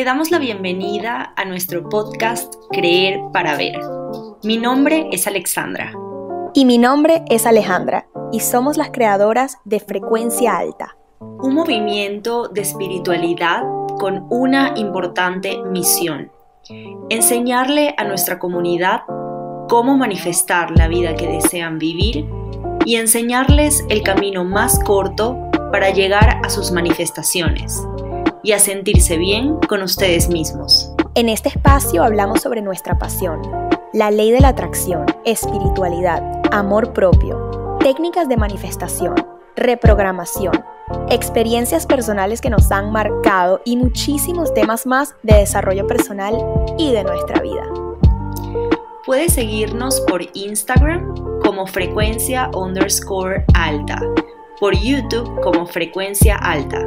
Te damos la bienvenida a nuestro podcast Creer para Ver. Mi nombre es Alexandra. Y mi nombre es Alejandra, y somos las creadoras de Frecuencia Alta. Un movimiento de espiritualidad con una importante misión. Enseñarle a nuestra comunidad cómo manifestar la vida que desean vivir y enseñarles el camino más corto para llegar a sus manifestaciones y a sentirse bien con ustedes mismos. En este espacio hablamos sobre nuestra pasión, la ley de la atracción, espiritualidad, amor propio, técnicas de manifestación, reprogramación, experiencias personales que nos han marcado y muchísimos temas más de desarrollo personal y de nuestra vida. Puedes seguirnos por Instagram como frecuencia underscore alta, por YouTube como frecuencia alta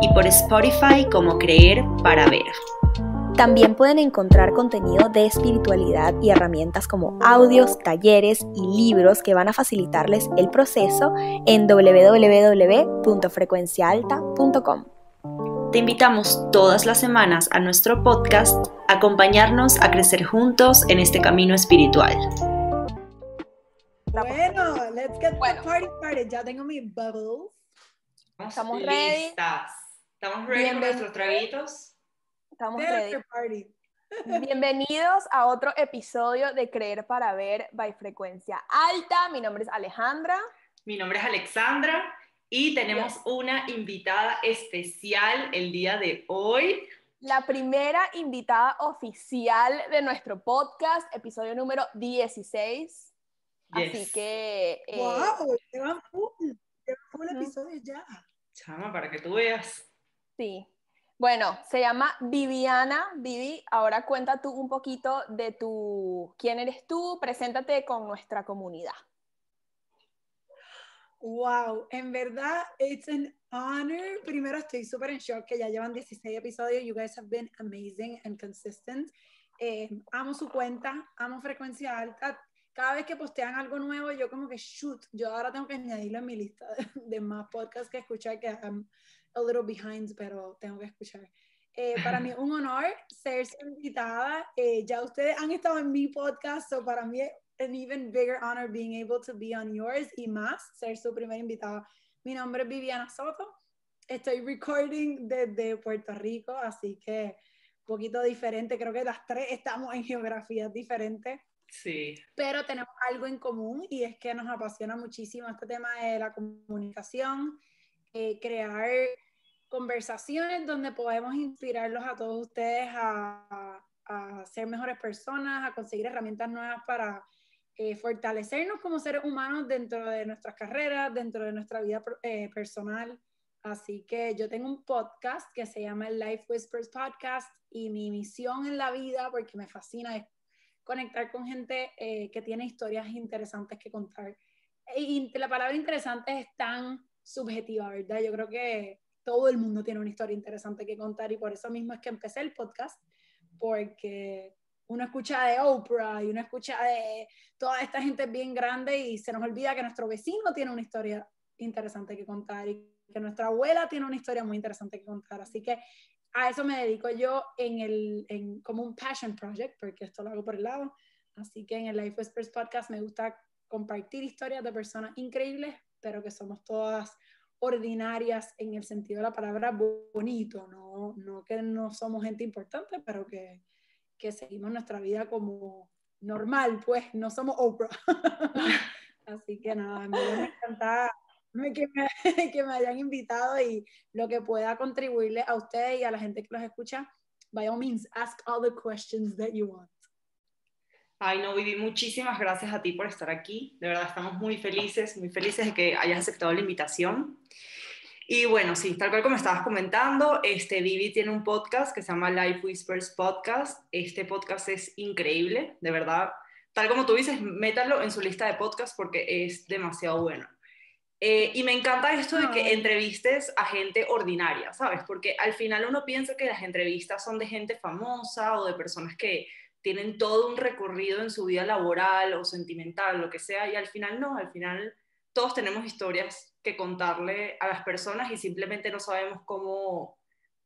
y por Spotify como Creer para Ver. También pueden encontrar contenido de espiritualidad y herramientas como audios, talleres y libros que van a facilitarles el proceso en www.frecuenciaalta.com. Te invitamos todas las semanas a nuestro podcast a acompañarnos a crecer juntos en este camino espiritual. Bueno, let's get the party started. Ya tengo mi bubbles. Estamos ready. Estamos ready con nuestros traguitos. Estamos ready. Bienvenidos a otro episodio de Creer para Ver by Frecuencia Alta. Mi nombre es Alejandra. Mi nombre es Alexandra y tenemos una invitada especial el día de hoy. La primera invitada oficial de nuestro podcast, episodio número 16. Así que... Eh, ¡Wow! Llevan full, full episodio ya. Chama, para que tú veas. Sí. Bueno, se llama Viviana. Vivi, ahora cuenta tú un poquito de tu, quién eres tú, preséntate con nuestra comunidad. Wow, en verdad, it's an honor. Primero estoy súper en shock que ya llevan 16 episodios. You guys have been amazing and consistent. Eh, amo su cuenta, amo frecuencia alta. Cada vez que postean algo nuevo, yo como que shoot, yo ahora tengo que añadirlo en mi lista de, más podcasts que escuchar que a little behind, pero tengo que escuchar. Eh, para mí es un honor ser invitada. Eh, ya ustedes han estado en mi podcast, so para mí es an even bigger honor being able to be on yours y más ser su primera invitada. Mi nombre es Viviana Soto. Estoy recording desde Puerto Rico, así que un poquito diferente. Creo que las tres estamos en geografías diferentes. Sí. Pero tenemos algo en común y es que nos apasiona muchísimo este tema de la comunicación, eh, crear conversaciones donde podemos inspirarlos a todos ustedes a, ser mejores personas, a conseguir herramientas nuevas para eh, fortalecernos como seres humanos dentro de nuestras carreras, dentro de nuestra vida eh, personal. Así que yo tengo un podcast que se llama el Life Whispers Podcast y mi misión en la vida, porque me fascina, es conectar con gente eh, que tiene historias interesantes que contar. Y la palabra interesante es tan subjetiva, ¿verdad? Yo creo que todo el mundo tiene una historia interesante que contar y por eso mismo es que empecé el podcast, porque uno escucha de Oprah y uno escucha de toda esta gente bien grande y se nos olvida que nuestro vecino tiene una historia interesante que contar y que nuestra abuela tiene una historia muy interesante que contar. Así que a eso me dedico yo en el, en, como un passion project, porque esto lo hago por el lado. Así que en el Life Whispers Podcast me gusta compartir historias de personas increíbles, pero que somos todas ordinarias en el sentido de la palabra bonito, no, no que no somos gente importante, pero que, que seguimos nuestra vida como normal, pues no somos Oprah. Así que nada, me encanta que me, hayan invitado y lo que pueda contribuirle a ustedes y a la gente que los escucha, by all means, ask all the questions that you want. Ay, no, Vivi, muchísimas gracias a ti por estar aquí. De verdad, estamos muy felices, muy felices de que hayas aceptado la invitación. Y bueno, sí, tal cual como estabas comentando, este, Vivi tiene un podcast que se llama Life Whispers Podcast. Este podcast es increíble, de verdad. Tal como tú dices, métalo en su lista de podcasts porque es demasiado bueno. Eh, y me encanta esto de que entrevistes a gente ordinaria, ¿sabes? Porque al final uno piensa que las entrevistas son de gente famosa o de personas que tienen todo un recorrido en su vida laboral o sentimental, lo que sea, y al final no, al final todos tenemos historias que contarle a las personas y simplemente no sabemos cómo,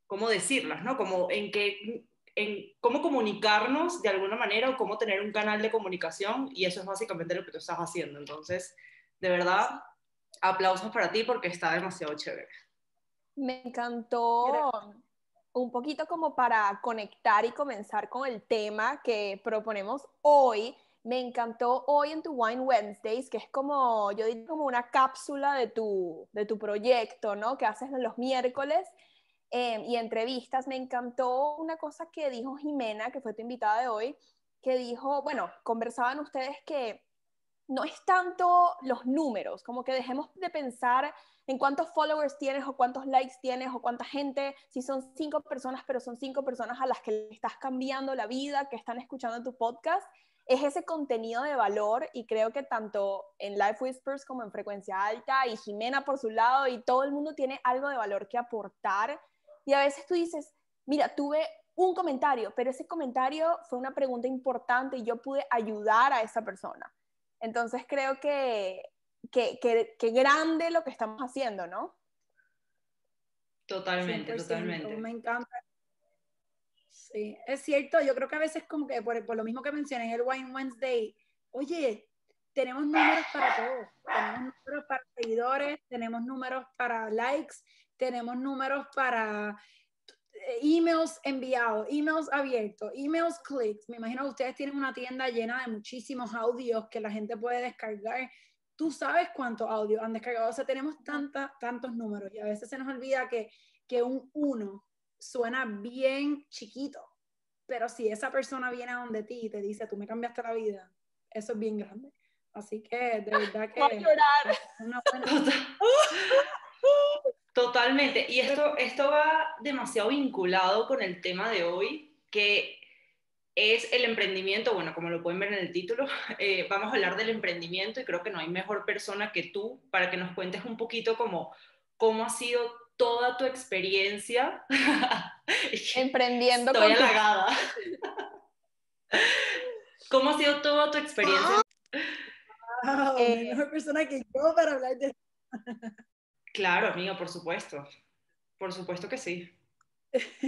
cómo decirlas, ¿no? Como en qué, en cómo comunicarnos de alguna manera o cómo tener un canal de comunicación y eso es básicamente lo que tú estás haciendo. Entonces, de verdad, aplausos para ti porque está demasiado chévere. Me encantó un poquito como para conectar y comenzar con el tema que proponemos hoy. Me encantó hoy en tu Wine Wednesdays, que es como, yo diría como una cápsula de tu, de tu proyecto, ¿no? Que haces los miércoles em, y entrevistas. Me encantó una cosa que dijo Jimena, que fue tu invitada de hoy, que dijo, bueno, conversaban ustedes que no es tanto los números, como que dejemos de pensar en cuántos followers tienes o cuántos likes tienes o cuánta gente, si son cinco personas, pero son cinco personas a las que le estás cambiando la vida, que están escuchando tu podcast, es ese contenido de valor y creo que tanto en Life Whispers como en Frecuencia Alta y Jimena por su lado y todo el mundo tiene algo de valor que aportar y a veces tú dices, mira, tuve un comentario, pero ese comentario fue una pregunta importante y yo pude ayudar a esa persona. Entonces creo que qué, grande lo que estamos haciendo, ¿no? Totalmente, totalmente. Me encanta. Sí, es cierto, yo creo que a veces como que por, por lo mismo que mencioné en el Wine Wednesday, oye, tenemos números para todo, tenemos números para seguidores, tenemos números para likes, tenemos números para emails enviados, emails abiertos, emails clicked. Me imagino que ustedes tienen una tienda llena de muchísimos audios que la gente puede descargar tú sabes cuántos audios han descargado. O sea, tenemos tanta, tantos números y a veces se nos olvida que, que un uno suena bien chiquito, pero si esa persona viene a donde ti y te dice, tú me cambiaste la vida, eso es bien grande. Así que de verdad que... Voy a llorar. Una Totalmente. Y esto, esto va demasiado vinculado con el tema de hoy, que es el emprendimiento, bueno, como lo pueden ver en el título, eh, vamos a hablar del emprendimiento y creo que no hay mejor persona que tú para que nos cuentes un poquito como cómo ha sido toda tu experiencia. Emprendiendo. Estoy halagada. ¿Cómo ha sido toda tu experiencia? Wow, eh, mejor persona que yo para hablar de... claro, amiga, por supuesto. Por supuesto que sí.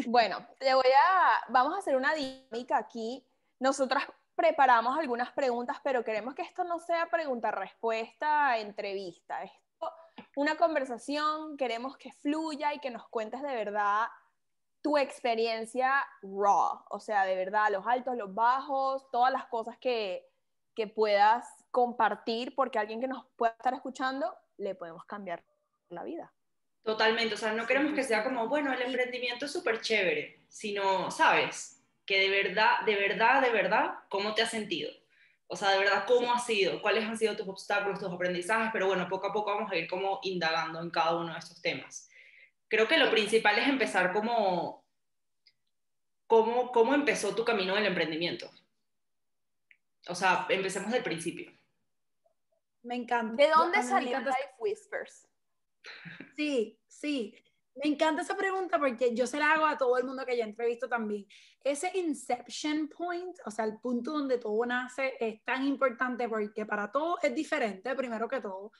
Bueno, te voy a, vamos a hacer una dinámica aquí. Nosotras preparamos algunas preguntas, pero queremos que esto no sea pregunta-respuesta, entrevista. Esto, una conversación, queremos que fluya y que nos cuentes de verdad tu experiencia raw, o sea, de verdad, los altos, los bajos, todas las cosas que, que puedas compartir, porque alguien que nos pueda estar escuchando le podemos cambiar la vida. Totalmente, o sea, no queremos que sea como, bueno, el emprendimiento es súper chévere, sino, ¿sabes? Que de verdad, de verdad, de verdad, ¿cómo te has sentido? O sea, de verdad, ¿cómo ha sido? ¿Cuáles han sido tus obstáculos, tus aprendizajes? Pero bueno, poco a poco vamos a ir como indagando en cada uno de estos temas. Creo que lo principal es empezar como, ¿cómo, cómo empezó tu camino del emprendimiento? O sea, empecemos del principio. Me encanta. ¿De dónde salió Life Whispers? Sí, sí. Me encanta esa pregunta porque yo se la hago a todo el mundo que ya entrevisto también. Ese inception point, o sea, el punto donde todo nace, es tan importante porque para todos es diferente, primero que todo,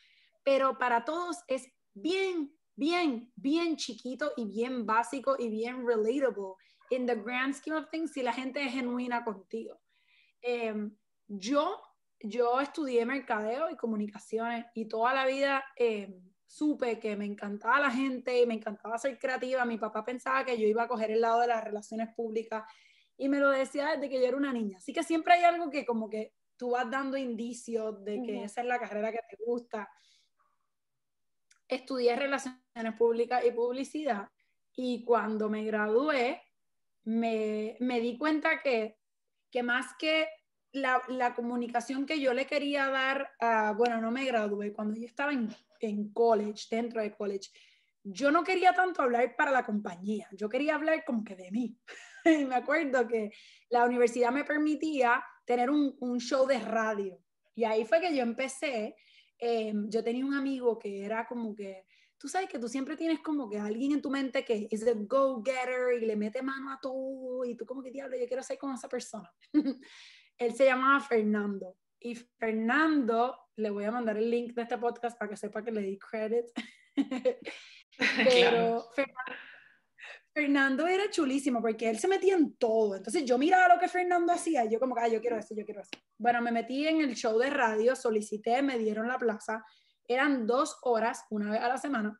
pero para todos es bien, bien, bien chiquito y bien básico y bien relatable. In the grand scheme of things, si la gente es genuina contigo. Em, yo, yo estudié mercadeo y comunicaciones y toda la vida... Eh, supe que me encantaba la gente, me encantaba ser creativa. Mi papá pensaba que yo iba a coger el lado de las relaciones públicas y me lo decía desde que yo era una niña. Así que siempre hay algo que como que tú vas dando indicios de que esa es la carrera que te gusta. Estudié relaciones públicas y publicidad y cuando me gradué me, me di cuenta que, que más que la, la, comunicación que yo le quería dar, a, bueno, no me gradué, cuando yo estaba en en college, dentro de college, yo no quería tanto hablar para la compañía, yo quería hablar como que de mí. y me acuerdo que la universidad me permitía tener un, un show de radio. Y ahí fue que yo empecé. Em, yo tenía un amigo que era como que, tú sabes que tú siempre tienes como que alguien en tu mente que es el go-getter y le mete mano a todo y tú como que diablo, yo quiero ser como esa persona. Él se llamaba Fernando. Y Fernando le voy a mandar el link de este podcast para que sepa que le di credit. Pero Fernando era chulísimo porque él se metía en todo. Entonces yo miraba lo que Fernando hacía y yo como ah, yo quiero eso, yo quiero eso. Bueno, me metí en el show de radio, solicité, me dieron la plaza. Eran dos horas, una vez a la semana.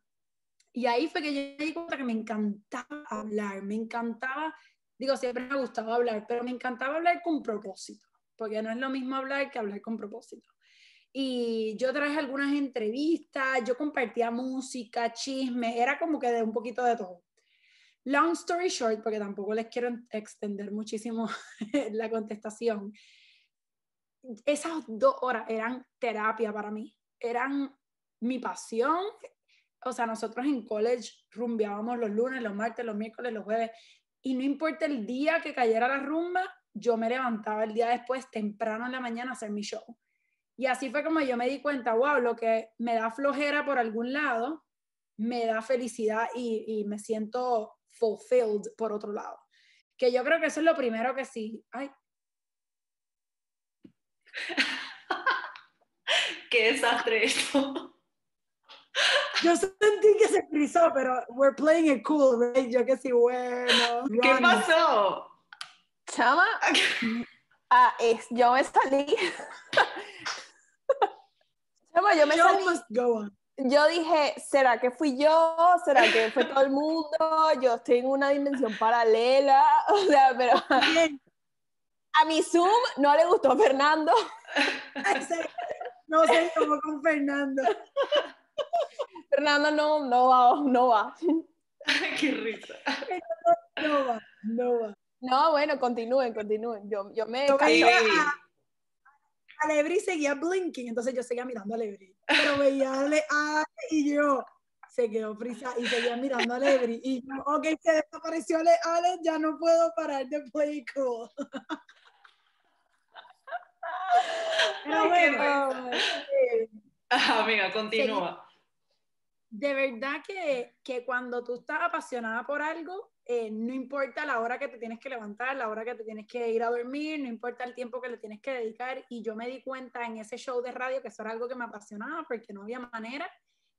Y ahí fue que yo me di cuenta que me encantaba hablar, me encantaba, digo, siempre me ha gustado hablar, pero me encantaba hablar con propósito, porque no es lo mismo hablar que hablar con propósito. Y yo traje algunas entrevistas, yo compartía música, chisme, era como que de un poquito de todo. Long story short, porque tampoco les quiero extender muchísimo la contestación, esas dos horas eran terapia para mí, eran mi pasión. O sea, nosotros en college rumbeábamos los lunes, los martes, los miércoles, los jueves, y no importa el día que cayera la rumba, yo me levantaba el día después temprano en la mañana a hacer mi show. Y así fue como yo me di cuenta, wow, lo que me da flojera por algún lado, me da felicidad y, y me siento fulfilled por otro lado. Que yo creo que eso es lo primero que sí. Ay. Qué desastre esto. Yo sentí que se frizó, pero we're playing it cool, right? Yo que sí, bueno. ¿Qué pasó? Chama, ah, es, yo me salí. Chama, yo me salí. Must go on yo dije, ¿será que fui yo? ¿Será que fue todo el mundo? Yo estoy en una dimensión paralela. O sea, pero a mi Zoom no le gustó a Fernando. No sé cómo con Fernando. Fernando no, no va, no va. Qué risa. No va, no va. No, bueno, continúen, continúen. Yo, yo me... Alebri seguía blinking, entonces yo seguía mirando a Alebri. Pero veía a Ale, y yo se quedó frisa y seguía mirando a Alebri. Y yo, ok, se desapareció Ale, Ale, ya no puedo parar de play cool. Pero bueno. amiga, continúa. De verdad que, que cuando tú estás apasionada por algo, eh, no importa la hora que te tienes que levantar, la hora que te tienes que ir a dormir, no importa el tiempo que le tienes que dedicar. Y yo me di cuenta en ese show de radio que eso era algo que me apasionaba porque no había manera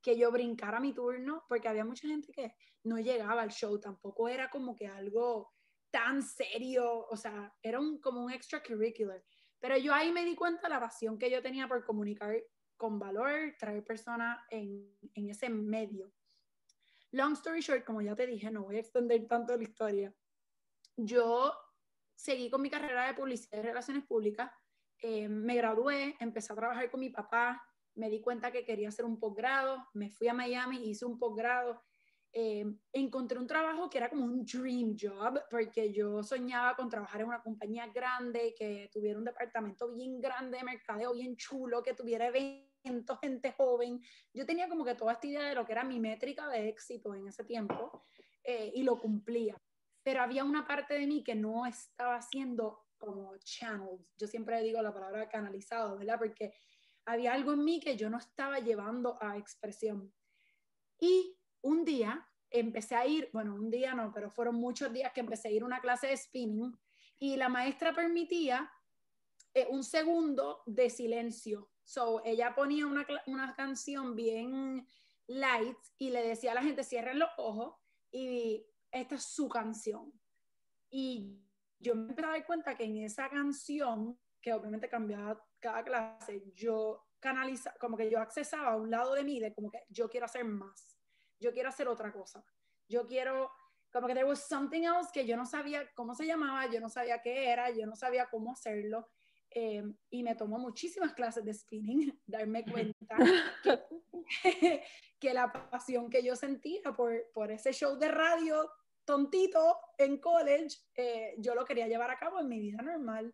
que yo brincara mi turno, porque había mucha gente que no llegaba al show, tampoco era como que algo tan serio, o sea, era un, como un extracurricular. Pero yo ahí me di cuenta la pasión que yo tenía por comunicar con valor, traer personas en, en ese medio. Long story short, como ya te dije, no voy a extender tanto la historia. Yo seguí con mi carrera de publicidad y relaciones públicas, eh, me gradué, empecé a trabajar con mi papá, me di cuenta que quería hacer un posgrado, me fui a Miami, hice un posgrado, eh, encontré un trabajo que era como un dream job, porque yo soñaba con trabajar en una compañía grande, que tuviera un departamento bien grande de mercadeo, bien chulo, que tuviera eventos gente joven. Yo tenía como que toda esta idea de lo que era mi métrica de éxito en ese tiempo eh, y lo cumplía. Pero había una parte de mí que no estaba haciendo como channels. Yo siempre digo la palabra canalizado, ¿verdad? Porque había algo en mí que yo no estaba llevando a expresión. Y un día empecé a ir, bueno, un día no, pero fueron muchos días que empecé a ir a una clase de spinning y la maestra permitía eh, un segundo de silencio So, ella ponía una, una canción bien light y le decía a la gente, cierren los ojos y esta es su canción. Y yo me empecé a dar cuenta que en esa canción, que obviamente cambiaba cada clase, yo canalizaba, como que yo accesaba a un lado de mí de como que yo quiero hacer más, yo quiero hacer otra cosa, yo quiero, como que there was something else que yo no sabía cómo se llamaba, yo no sabía qué era, yo no sabía cómo hacerlo eh, y me tomó muchísimas clases de spinning, darme cuenta que, que, la pasión que yo sentía por, por, ese show de radio tontito en college, eh, yo lo quería llevar a cabo en mi vida normal.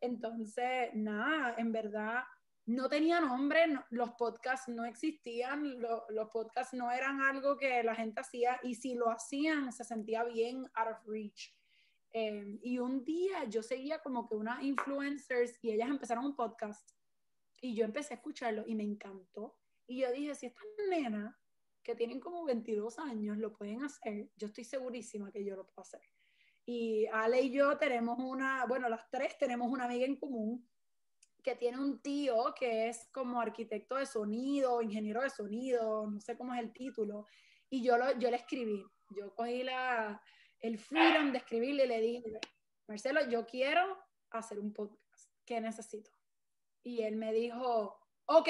Entonces, nada, en verdad no tenía nombre, los podcasts no existían, los podcasts no eran algo que la gente hacía y si lo hacían se sentía bien out of reach. Em, y un día yo seguía como que unas influencers y ellas empezaron un podcast y yo empecé a escucharlo y me encantó. Y yo dije, si estas nenas que tienen como 22 años lo pueden hacer, yo estoy segurísima que yo lo puedo hacer. Y Ale y yo tenemos una, bueno, las tres tenemos una amiga en común que tiene un tío que es como arquitecto de sonido, ingeniero de sonido, no sé cómo es el título, Y yo, lo, yo le escribí, yo cogí la, el freedom de escribirle y le dije, Marcelo, yo quiero hacer un podcast, ¿qué necesito? Y él me dijo, ok,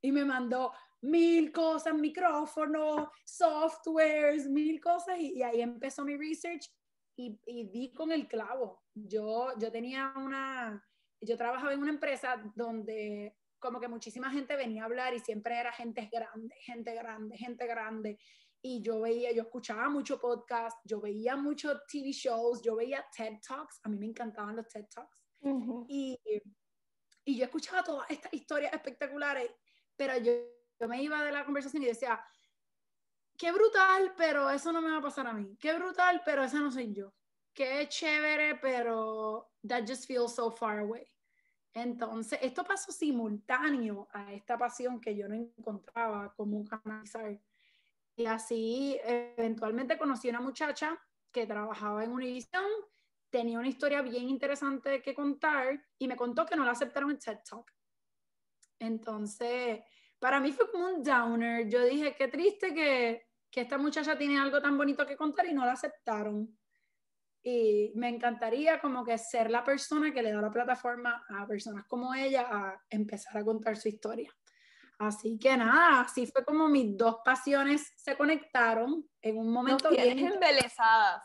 y me mandó mil cosas, micrófonos, softwares, mil cosas, y, ahí empezó mi research y, y, di con el clavo. Yo, yo tenía una, yo trabajaba en una empresa donde como que muchísima gente venía a hablar y siempre era gente grande, gente grande, gente grande. Y yo veía, yo escuchaba mucho podcast, yo veía mucho TV shows, yo veía TED Talks, a mí me encantaban los TED Talks. y, y, yo escuchaba todas estas historias espectaculares, pero yo, yo me iba de la conversación y decía, qué brutal, pero eso no me va a pasar a mí. Qué brutal, pero esa no soy yo. Qué chévere, pero that just feels so far away. Entonces, esto pasó simultáneo a esta pasión que yo no encontraba como canalizar. Y así, eventualmente conocí a una muchacha que trabajaba en Univision, tenía una historia bien interesante que contar y me contó que no la aceptaron en TED Talk. Entonces, para mí fue como un downer. Yo dije, qué triste que, que esta muchacha tiene algo tan bonito que contar y no la aceptaron y me encantaría como que ser la persona que le da la plataforma a personas como ella a empezar a contar su historia. Así que nada, así fue como mis dos pasiones se conectaron en un momento Nos bien embelesadas.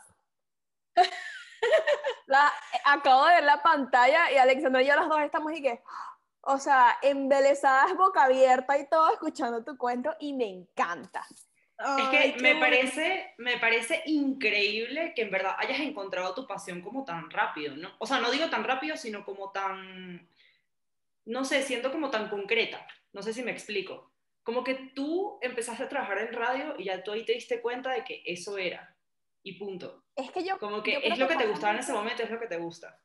la, acabo de ver la pantalla y Alexandra y yo las dos estamos y que, o sea, embelesadas, boca abierta y todo escuchando tu cuento y me encanta es que me parece, me parece increíble que en verdad hayas encontrado tu pasión como tan rápido, ¿no? O sea, no digo tan rápido, sino como tan, no sé, siento como tan concreta. No sé si me explico. Como que tú empezaste a trabajar en radio y ya tú ahí te diste cuenta de que eso era. Y punto. Es que yo... Como que es lo que te gustaba en ese momento, es lo que te gusta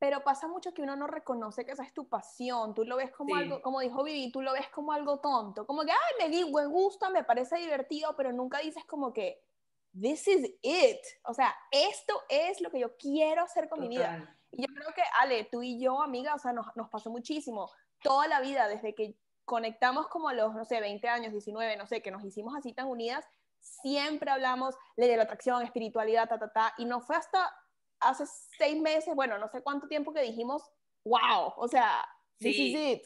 pero pasa mucho que uno no reconoce que esa es tu pasión, tú lo ves como algo, como dijo Vivi, tú lo ves como algo tonto, como que, ay, me, me gusta, me parece divertido, pero nunca dices como que, this is it, o sea, esto es lo que yo quiero hacer con mi vida. Y yo creo que, Ale, tú y yo, amiga, o sea, nos, nos pasó muchísimo, toda la vida, desde que conectamos como a los, no sé, 20 años, 19, no sé, que nos hicimos así tan unidas, siempre hablamos ley de la atracción, espiritualidad, ta, ta, ta, y no fue hasta hace seis meses, bueno, no sé cuánto tiempo que dijimos, wow, o sea, this is it.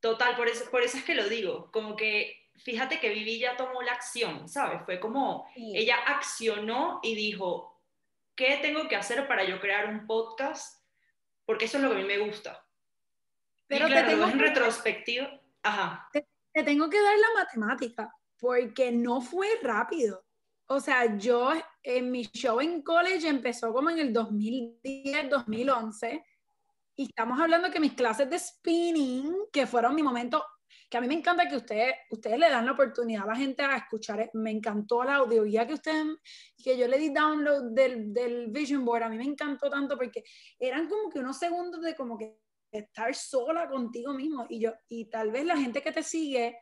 Total, por eso, por eso es que lo digo, como que fíjate que Vivi ya tomó la acción, ¿sabes? Fue como, ella accionó y dijo, ¿qué tengo que hacer para yo crear un podcast? Porque eso es lo que a mí me gusta. Pero y claro, en retrospectiva, ajá. te, tengo que dar la matemática, porque no fue rápido. O sea, yo en mi show en college empezó como en el 2010, 2011. Y estamos hablando que mis clases de spinning, que fueron mi momento, que a mí me encanta que ustedes, ustedes le dan la oportunidad a la gente a escuchar, me encantó la audioguía que ustedes, que yo le di download del, del Vision Board, a mí me encantó tanto porque eran como que unos segundos de como que estar sola contigo mismo y yo, y tal vez la gente que te sigue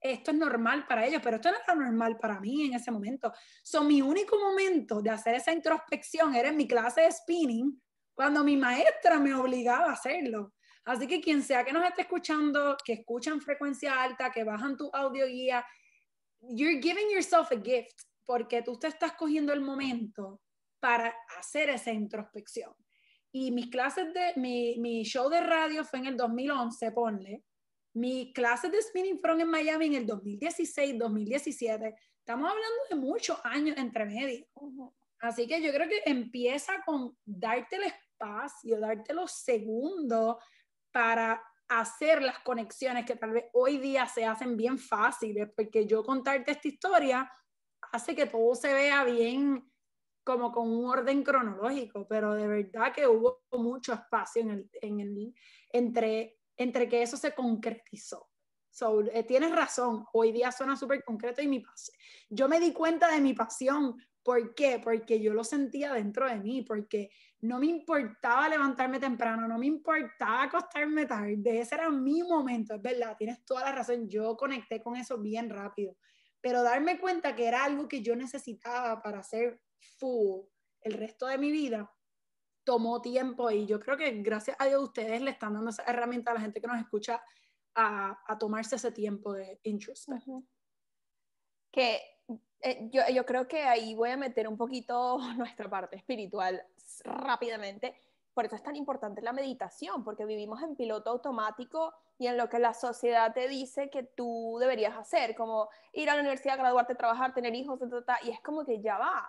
esto es normal para ellos, pero esto no era normal para mí en ese momento. So, mi único momento de hacer esa introspección era en mi clase de spinning, cuando mi maestra me obligaba a hacerlo. Así que quien sea que nos esté escuchando, que escuchan frecuencia alta, que bajan tu audio guía, you're giving yourself a gift, porque tú te estás cogiendo el momento para hacer esa introspección. Y mis clases de, mi, mi show de radio fue en el 2011, ponle, mis clases de spinning fueron en Miami en el 2016, 2017. Estamos hablando de muchos años entre medio. Así que yo creo que empieza con darte el espacio, darte los segundos para hacer las conexiones que tal vez hoy día se hacen bien fáciles, porque yo contarte esta historia hace que todo se vea bien como con un orden cronológico, pero de verdad que hubo mucho espacio en el, en el, entre entre que eso se concretizó. So, eh, tienes razón, hoy día suena súper concreto y mi pasión. Yo me di cuenta de mi pasión. ¿Por qué? Porque yo lo sentía dentro de mí, porque no me importaba levantarme temprano, no me importaba acostarme tarde, ese era mi momento, es verdad, tienes toda la razón, yo conecté con eso bien rápido, pero darme cuenta que era algo que yo necesitaba para ser full el resto de mi vida, tomó tiempo y yo creo que gracias a Dios ustedes le están dando esa herramienta a la gente que nos escucha a, a tomarse ese tiempo de introspección. Que eh, yo, yo creo que ahí voy a meter un poquito nuestra parte espiritual rápidamente. Por eso es tan importante la meditación, porque vivimos en piloto automático y en lo que la sociedad te dice que tú deberías hacer, como ir a la universidad, graduarte, trabajar, tener hijos, y es como que ya va.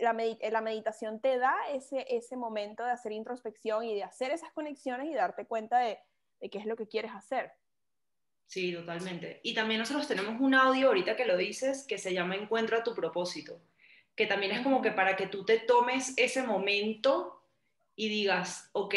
La, la meditación te da ese, ese momento de hacer introspección y de hacer esas conexiones y darte cuenta de, de qué es lo que quieres hacer. Sí, totalmente. Y también nosotros tenemos un audio, ahorita que lo dices, que se llama Encuentra tu propósito, que también es como que para que tú te tomes ese momento y digas, ok,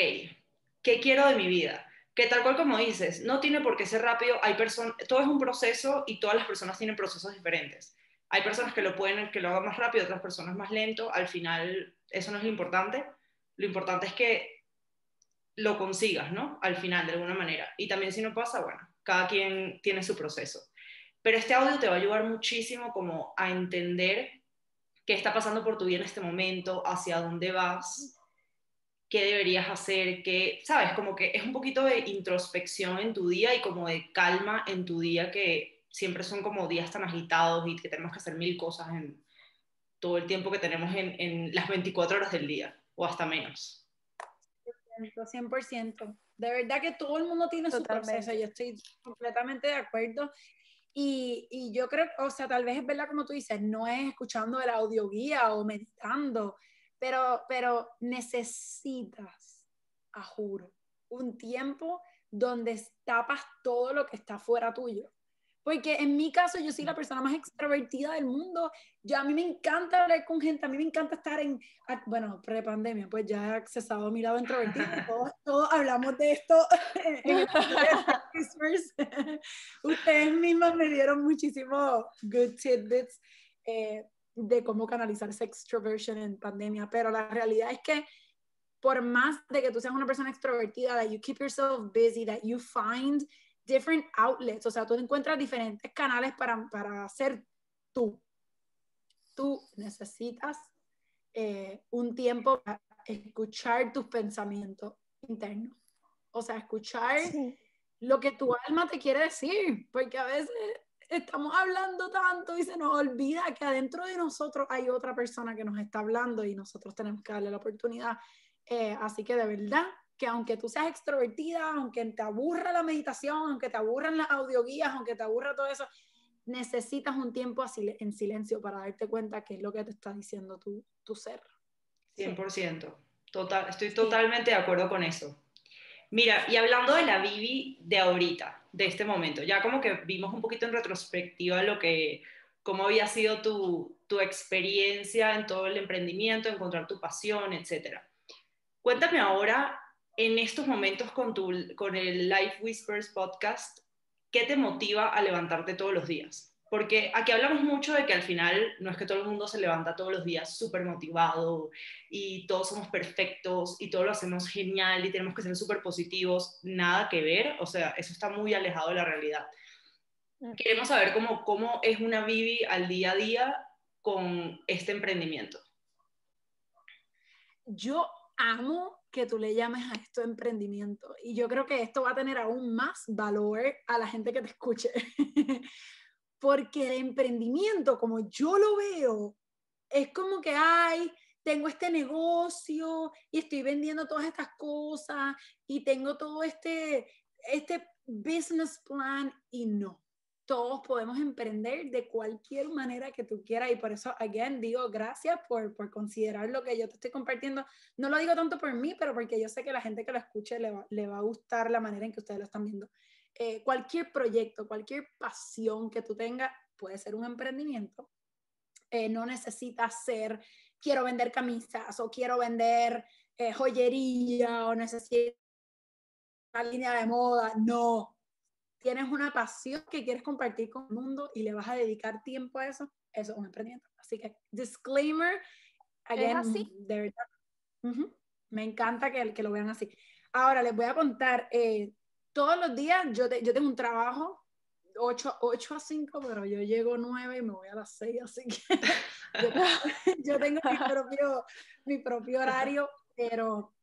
¿qué quiero de mi vida? Que tal cual como dices, no tiene por qué ser rápido, hay personas, todo es un proceso y todas las personas tienen procesos diferentes. Hay personas que lo pueden, que lo hagan más rápido, otras personas más lento, al final eso no es lo importante, lo importante es que lo consigas, ¿no? Al final, de alguna manera. Y también si no pasa, bueno, cada quien tiene su proceso. Pero este audio te va a ayudar muchísimo como a entender qué está pasando por tu vida en este momento, hacia dónde vas, qué deberías hacer, qué, sabes, como que es un poquito de introspección en tu día y como de calma en tu día que siempre son como días tan agitados y que tenemos que hacer mil cosas en todo el tiempo que tenemos en, en las 24 horas del día o hasta menos. 100%. De verdad que todo el mundo tiene su proceso, yo estoy completamente de acuerdo. Y, y, yo creo, o sea, tal vez es verdad como tú dices, no es escuchando el audio guía o meditando, pero, pero necesitas, a juro, un tiempo donde tapas todo lo que está fuera tuyo. Porque en mi caso yo soy la persona más extrovertida del mundo. Yo, a mí me encanta hablar con gente, a mí me encanta estar en, bueno, pre-pandemia, pues ya he accesado a mi lado introvertido. Todos, hablamos de esto en Ustedes mismos me dieron muchísimo good tidbits eh, de cómo canalizar esa extroversion en pandemia, pero la realidad es que por más de que tú seas una persona extrovertida, that you keep yourself busy, that you find different outlets, o sea, tú encuentras diferentes canales para, para ser tú. Tú necesitas eh, un tiempo para escuchar tus pensamientos internos. O sea, escuchar lo que tu alma te quiere decir, porque a veces estamos hablando tanto y se nos olvida que adentro de nosotros hay otra persona que nos está hablando y nosotros tenemos que darle la oportunidad. Eh, así que de verdad, que aunque tú seas extrovertida, aunque te aburra la meditación, aunque te aburran las audioguías, aunque te aburra todo eso, necesitas un tiempo en silencio para darte cuenta qué es lo que te está diciendo tu, tu ser. 100%. Total, estoy totalmente de acuerdo con eso. Mira, y hablando de la Vivi de ahorita, de este momento, ya como que vimos un poquito en retrospectiva lo que, cómo había sido tu, tu experiencia en todo el emprendimiento, encontrar tu pasión, etcétera. Cuéntame ahora en estos momentos con, tu, con el Life Whispers podcast, ¿qué te motiva a levantarte todos los días? Porque aquí hablamos mucho de que al final no es que todo el mundo se levanta todos los días súper motivado y todos somos perfectos y todo lo hacemos genial y tenemos que ser súper positivos, nada que ver, o sea, eso está muy alejado de la realidad. Queremos saber cómo, cómo es una Vivi al día a día con este emprendimiento. Yo amo que tú le llames a esto emprendimiento. Y yo creo que esto va a tener aún más valor a la gente que te escuche. Porque el emprendimiento, como yo lo veo, es como que, ay, tengo este negocio y estoy vendiendo todas estas cosas y tengo todo este, este business plan y no todos podemos emprender de cualquier manera que tú quieras y por eso, again, digo gracias por, por, considerar lo que yo te estoy compartiendo. No lo digo tanto por mí, pero porque yo sé que la gente que lo escuche le va, a gustar la manera en que ustedes lo están viendo. Eh, cualquier proyecto, cualquier pasión que tú tengas puede ser un emprendimiento. Eh, no necesitas ser, quiero vender camisas o quiero vender eh, joyería o necesito una línea de moda. No, tienes una pasión que quieres compartir con el mundo y le vas a dedicar tiempo a eso, eso es un emprendimiento. Así que, disclaimer, again, ¿Es así? de verdad, me encanta que, que, lo vean así. Ahora les voy a contar, eh, todos los días yo, yo tengo un trabajo 8, 8, a 5, pero yo llego 9 y me voy a las 6, así que yo, tengo mi propio, mi propio horario, pero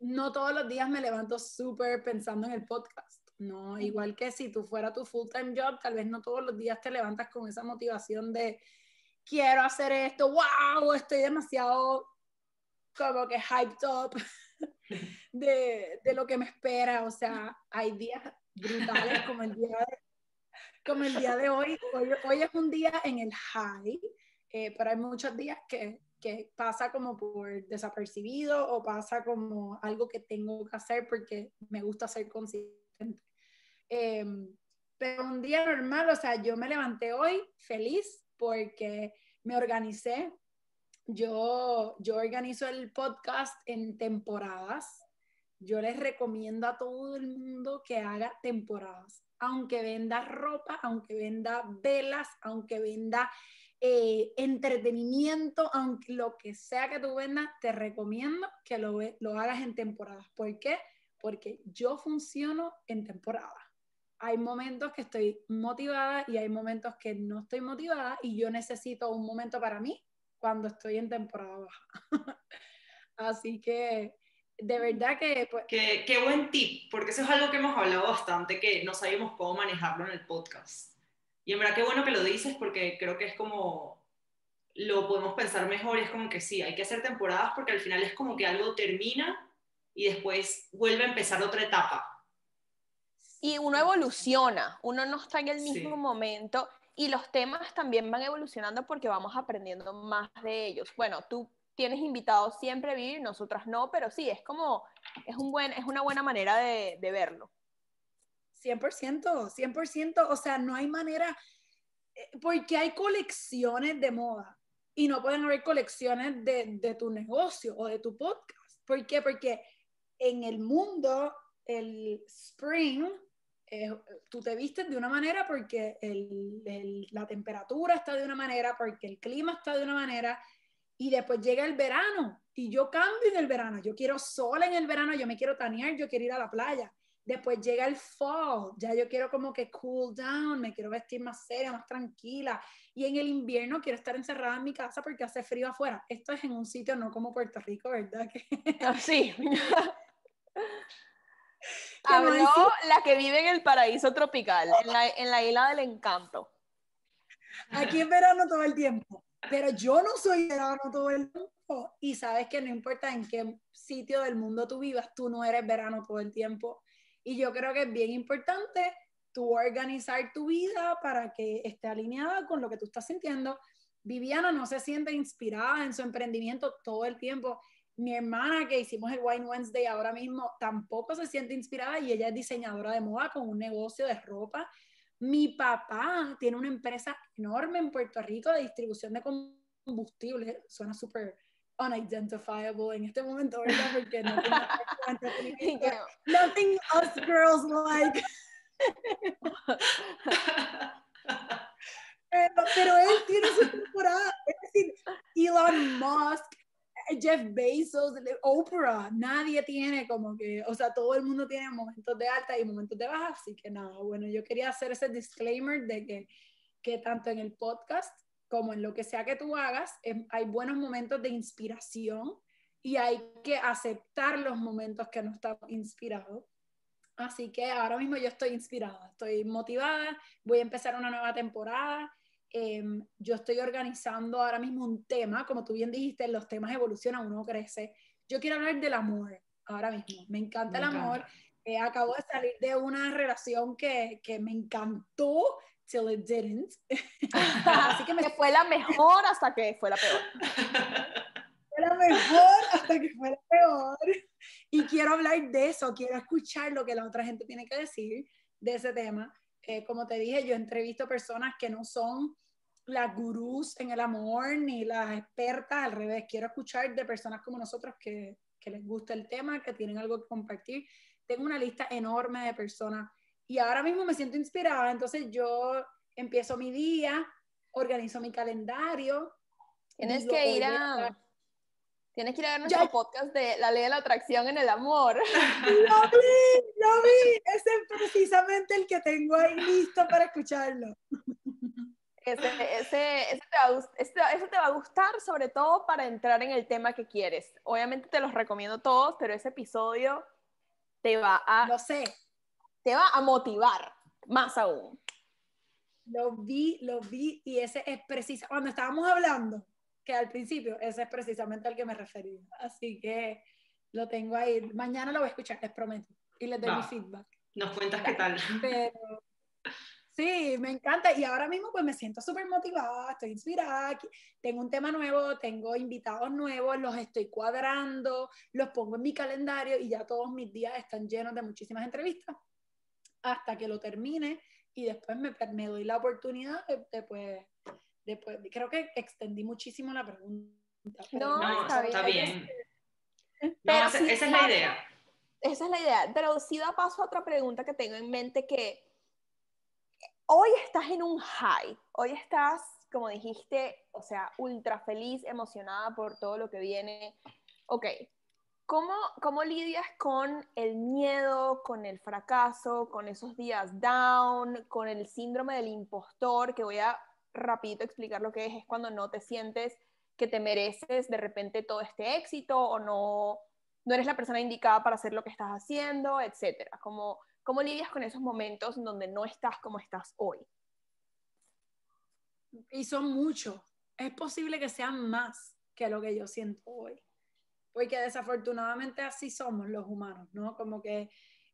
no todos los días me levanto súper pensando en el podcast No, igual que si tú fuera tu full time job, tal vez no todos los días te levantas con esa motivación de quiero hacer esto, wow, estoy demasiado como que hyped up de, de lo que me espera. O sea, hay días brutales como el día de, como el día de hoy. hoy. es un día en el high, eh, pero hay muchos días que, que, pasa como por desapercibido o pasa como algo que tengo que hacer porque me gusta ser consistente. Em, pero un día normal, o sea, yo me levanté hoy feliz porque me organicé. Yo, yo organizo el podcast en temporadas. Yo les recomiendo a todo el mundo que haga temporadas aunque venda ropa, aunque venda velas, aunque venda eh, entretenimiento, aunque lo que sea que tú vendas, te recomiendo que lo, lo hagas en temporadas. ¿Por qué? Porque yo funciono en temporada. Hay momentos que estoy motivada y hay momentos que no estoy motivada y yo necesito un momento para mí cuando estoy en temporada baja. Así que de verdad que... Pues, qué, qué, buen tip, porque eso es algo que hemos hablado bastante, que no sabíamos cómo manejarlo en el podcast. Y en verdad qué bueno que lo dices, porque creo que es como, lo podemos pensar mejor, y es como que sí, hay que hacer temporadas, porque al final es como que algo termina y después vuelve a empezar otra etapa. Y uno evoluciona, uno no está en el mismo momento y los temas también van evolucionando porque vamos aprendiendo más de ellos. Bueno, tú tienes invitados siempre a vivir, nosotras no, pero sí, es como, es, un buen, es una buena manera de, de verlo. 100%, 100%, o sea, no hay manera, eh, porque hay colecciones de moda y no pueden haber colecciones de, de tu negocio o de tu podcast. ¿Por qué? Porque en el mundo, el spring, tú te vistes de una manera porque la temperatura está de una manera, porque el clima está de una manera, y después llega el verano y yo cambio en el verano. Yo quiero sol en el verano, yo me quiero tanear, yo quiero ir a la playa. Después llega el fall, ya yo quiero como que cool down, me quiero vestir más seria, más tranquila. Y en el invierno quiero estar encerrada en mi casa porque hace frío afuera. Esto es en un sitio no como Puerto Rico, ¿verdad? Ah, sí. Habló la que vive en el paraíso tropical, en la, en la isla del encanto. Aquí es verano todo el tiempo pero yo no soy verano todo el tiempo y sabes que no importa en qué sitio del mundo tú vivas, tú no eres verano todo el tiempo. Y yo creo que es bien importante tú organizar tu vida para que esté alineada con lo que tú estás sintiendo. Viviana no se siente inspirada en su emprendimiento todo el tiempo. Mi hermana que hicimos el Wine Wednesday ahora mismo tampoco se siente inspirada y ella es diseñadora de moda con un negocio de ropa mi papá tiene una empresa enorme en Puerto Rico de distribución de combustible. Suena súper unidentifiable en este momento, ¿verdad? Porque no Nothing us girls like. pero, pero él tiene su temporada. Es decir, Elon Musk Jeff Bezos, Oprah, nadie tiene como que, o sea, todo el mundo tiene momentos de alta y momentos de baja, así que nada, bueno, yo quería hacer ese disclaimer de que, que tanto en el podcast como en lo que sea que tú hagas, em, hay buenos momentos de inspiración y hay que aceptar los momentos que no estamos inspirados. Así que ahora mismo yo estoy inspirada, estoy motivada, voy a empezar una nueva temporada Em, yo estoy organizando ahora mismo un tema, como tú bien dijiste, los temas evolucionan, uno crece. Yo quiero hablar del amor ahora mismo. Me encanta el amor. Eh, acabo de salir de una relación que, que me encantó till it didn't. Así que, me... fue la mejor hasta que fue la peor. fue la mejor hasta que fue la peor. Y quiero hablar de eso, quiero escuchar lo que la otra gente tiene que decir de ese tema. Eh, como te dije, yo entrevisto personas que no son las gurús en el amor ni las expertas, al revés, quiero escuchar de personas como nosotros que, que les gusta el tema, que tienen algo que compartir. Tengo una lista enorme de personas y ahora mismo me siento inspirada, entonces yo empiezo mi día, organizo mi calendario. Tienes que ir a... Tienes que ir a ver nuestro podcast de la ley de la atracción en el amor. Lo vi, lo vi. Ese es precisamente el que tengo ahí listo para escucharlo. Ese, ese, ese, te va a, ese, te va a gustar, sobre todo para entrar en el tema que quieres. Obviamente te los recomiendo todos, pero ese episodio te va a... Lo sé. te va a motivar más aún. Lo vi, lo vi y ese es preciso. Cuando estábamos hablando, que al principio, ese es precisamente al que me refería. Así que lo tengo ahí. Mañana lo voy a escuchar, les prometo. Y les doy mi feedback. Nos cuentas qué tal. Pero, sí, me encanta. Y ahora mismo pues me siento súper motivada, estoy inspirada. Tengo un tema nuevo, tengo invitados nuevos, los estoy cuadrando, los pongo en mi calendario y ya todos mis días están llenos de muchísimas entrevistas hasta que lo termine y después me, me doy la oportunidad de, después, después, creo que extendí muchísimo la pregunta. No, está, bien. esa, es la idea. Esa es la idea, pero sí da paso a otra pregunta que tengo en mente que hoy estás en un high, hoy estás, como dijiste, o sea, ultra feliz, emocionada por todo lo que viene. Ok, ¿Cómo, ¿Cómo, lidias con el miedo, con el fracaso, con esos días down, con el síndrome del impostor, que voy a rapidito explicar lo que es, es cuando no te sientes que te mereces de repente todo este éxito o no, no eres la persona indicada para hacer lo que estás haciendo, etcétera. ¿Cómo, ¿Cómo lidias con esos momentos donde no estás como estás hoy? Y son muchos. Es posible que sean más que lo que yo siento hoy porque desafortunadamente así somos los humanos, ¿no? Como que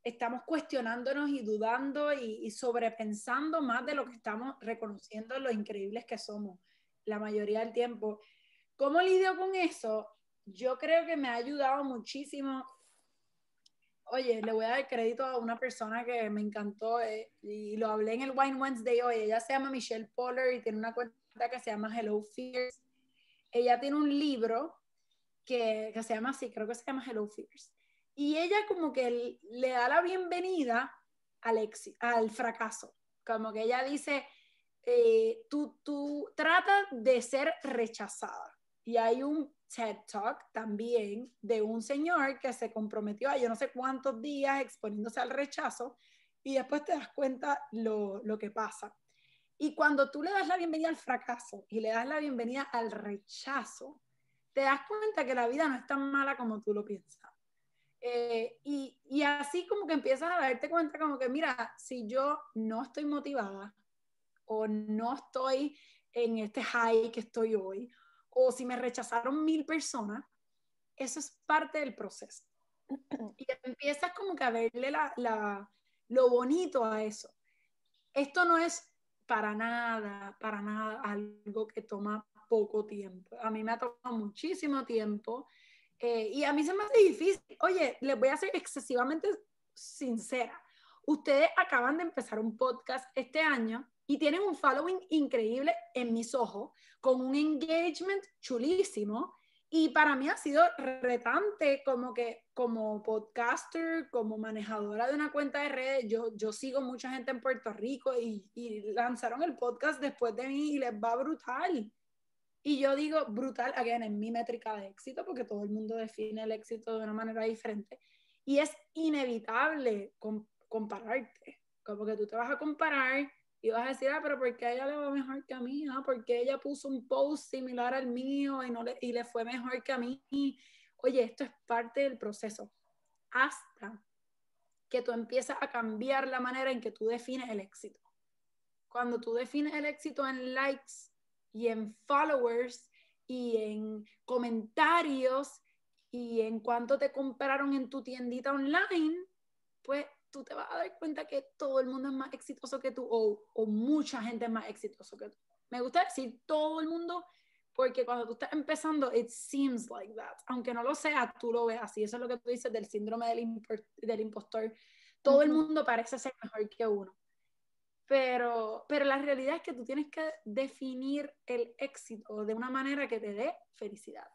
estamos cuestionándonos y dudando y, sobrepensando más de lo que estamos reconociendo lo increíbles que somos la mayoría del tiempo. ¿Cómo lidio con eso? Yo creo que me ha ayudado muchísimo. Oye, le voy a dar crédito a una persona que me encantó eh, y lo hablé en el Wine Wednesday hoy. Ella se llama Michelle Poller y tiene una cuenta que se llama Hello Fears. Ella tiene un libro que, se llama así, creo que se llama Hello Fears. Y ella como que le da la bienvenida al, al fracaso. Como que ella dice, eh, tú, tú tratas de ser rechazada. Y hay un TED Talk también de un señor que se comprometió a yo no sé cuántos días exponiéndose al rechazo y después te das cuenta lo, lo que pasa. Y cuando tú le das la bienvenida al fracaso y le das la bienvenida al rechazo, te das cuenta que la vida no es tan mala como tú lo piensas. Eh, y, y, así como que empiezas a darte cuenta como que, mira, si yo no estoy motivada o no estoy en este high que estoy hoy, o si me rechazaron mil personas, eso es parte del proceso. Y empiezas como que a verle la, la, lo bonito a eso. Esto no es para nada, para nada algo que toma poco tiempo. A mí me ha tomado muchísimo tiempo eh, y a mí se me hace difícil. Oye, les voy a ser excesivamente sincera. Ustedes acaban de empezar un podcast este año y tienen un following increíble en mis ojos, con un engagement chulísimo. Y para mí ha sido retante como que como podcaster, como manejadora de una cuenta de redes, yo, yo sigo mucha gente en Puerto Rico y, y lanzaron el podcast después de mí y les va brutal. Y yo digo brutal, again, en mi métrica de éxito, porque todo el mundo define el éxito de una manera diferente. Y es inevitable compararte. Como que tú te vas a comparar y vas a decir, ah, pero ¿por qué a ella le va mejor que a mí? Ah, porque ella puso un post similar al mío y, no le, y le fue mejor que a mí? Oye, esto es parte del proceso. Hasta que tú empiezas a cambiar la manera en que tú defines el éxito. Cuando tú defines el éxito en likes, y en followers y en comentarios y en cuánto te compraron en tu tiendita online, pues tú te vas a dar cuenta que todo el mundo es más exitoso que tú o, o mucha gente es más exitoso que tú. Me gusta decir todo el mundo porque cuando tú estás empezando, it seems like that. Aunque no lo sea, tú lo ves así. Eso es lo que tú dices del síndrome del, del impostor. Todo el mundo parece ser mejor que uno. Pero, pero la realidad es que tú tienes que definir el éxito de una manera que te dé felicidad.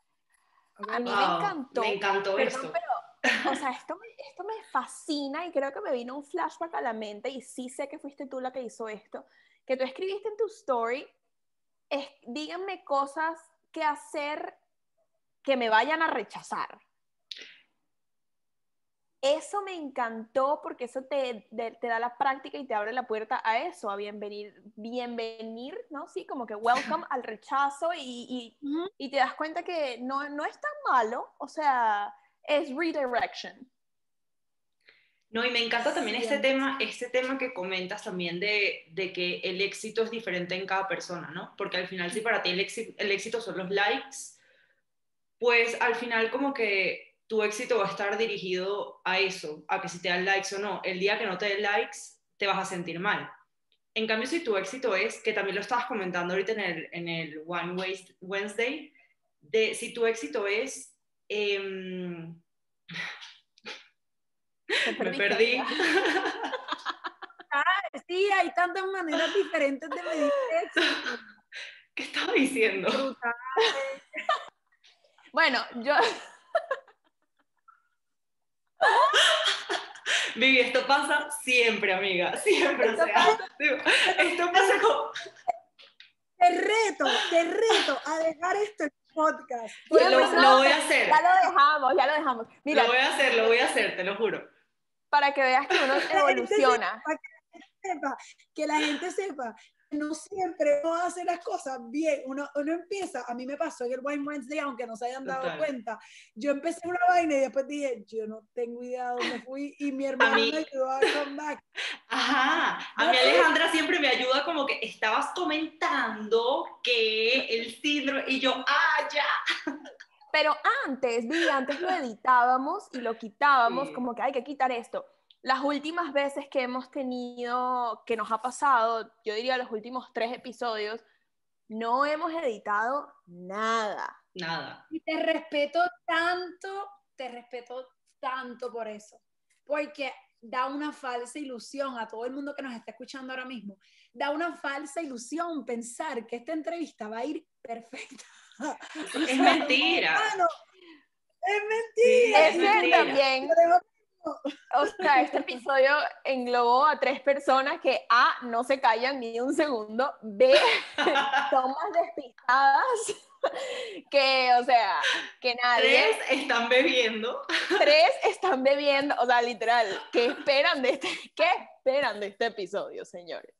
A mí me encantó. Me encantó esto. Pero, o sea, esto me, esto me fascina y creo que me vino un flashback a la mente y sí sé que fuiste tú la que hizo esto, que tú escribiste en tu story, es, díganme cosas que hacer que me vayan a rechazar eso me encantó porque eso te, te, da la práctica y te abre la puerta a eso, a bienvenir, bienvenir, ¿no? Sí, como que welcome al rechazo y, y, y, te das cuenta que no, no es tan malo, o sea, es redirection. No, y me encanta también este tema, este tema que comentas también de, de, que el éxito es diferente en cada persona, ¿no? Porque al final, si para ti el éxito, el éxito son los likes, pues al final como que tu éxito va a estar dirigido a eso, a que si te dan likes o no. El día que no te den likes, te vas a sentir mal. En cambio, si tu éxito es, que también lo estabas comentando ahorita en el, en el One Wednesday, de si tu éxito es... Eh, me perdí. Ah, sí, hay tantas maneras diferentes de medir éxito. ¿Qué estaba diciendo? bueno, yo... Vivi, esto pasa siempre, amiga, siempre. Esto, o sea, pasa, esto pasa como... Te reto, te reto a dejar esto en podcast. Lo, lo, voy a hacer. Ya lo dejamos, ya lo dejamos. Mira, lo voy a hacer, lo voy a hacer, te lo juro para que veas que uno evoluciona. que la gente sepa que no siempre uno hace las cosas bien. Uno, uno empieza, a mí me pasó en el Wine Wednesday, aunque no se hayan dado cuenta. Yo empecé una vaina y después dije, yo no tengo idea de dónde fui y mi hermano me ayudó a come back. Ajá, a mí Alejandra siempre me ayuda como que estabas comentando que el síndrome y yo, ah, ya. Pero antes, vi, antes lo editábamos y lo quitábamos, como que hay que quitar esto. Las últimas veces que hemos tenido, que nos ha pasado, yo diría los últimos tres episodios, no hemos editado nada. Nada. Y te respeto tanto, te respeto tanto por eso. Porque da una falsa ilusión a todo el mundo que nos está escuchando ahora mismo. Da una falsa ilusión pensar que esta entrevista va a ir perfecta. es mentira. es mentira. Es mentira. también. Sea, este episodio englobó a tres personas que A, no se callan ni un segundo, B, son más despistadas que, o sea, que nadie. Tres están bebiendo. Tres están bebiendo, o sea, literal, ¿qué esperan de este, qué esperan de este episodio, señores?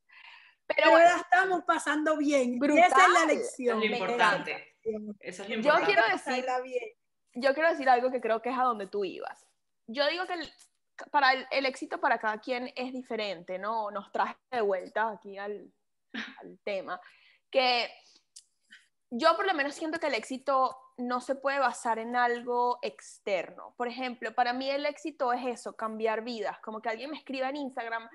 Pero, la estamos pasando bien. Esa es la lección. Es lo importante. Eso es lo importante. Yo quiero decir, yo quiero decir algo que creo que es a donde tú ibas. Yo digo que el, para el, éxito para cada quien es diferente, ¿no? Nos traje de vuelta aquí al, al tema. Que yo por lo menos siento que el éxito no se puede basar en algo externo. Por ejemplo, para mí el éxito es eso, cambiar vidas. Como que alguien me escriba en Instagram,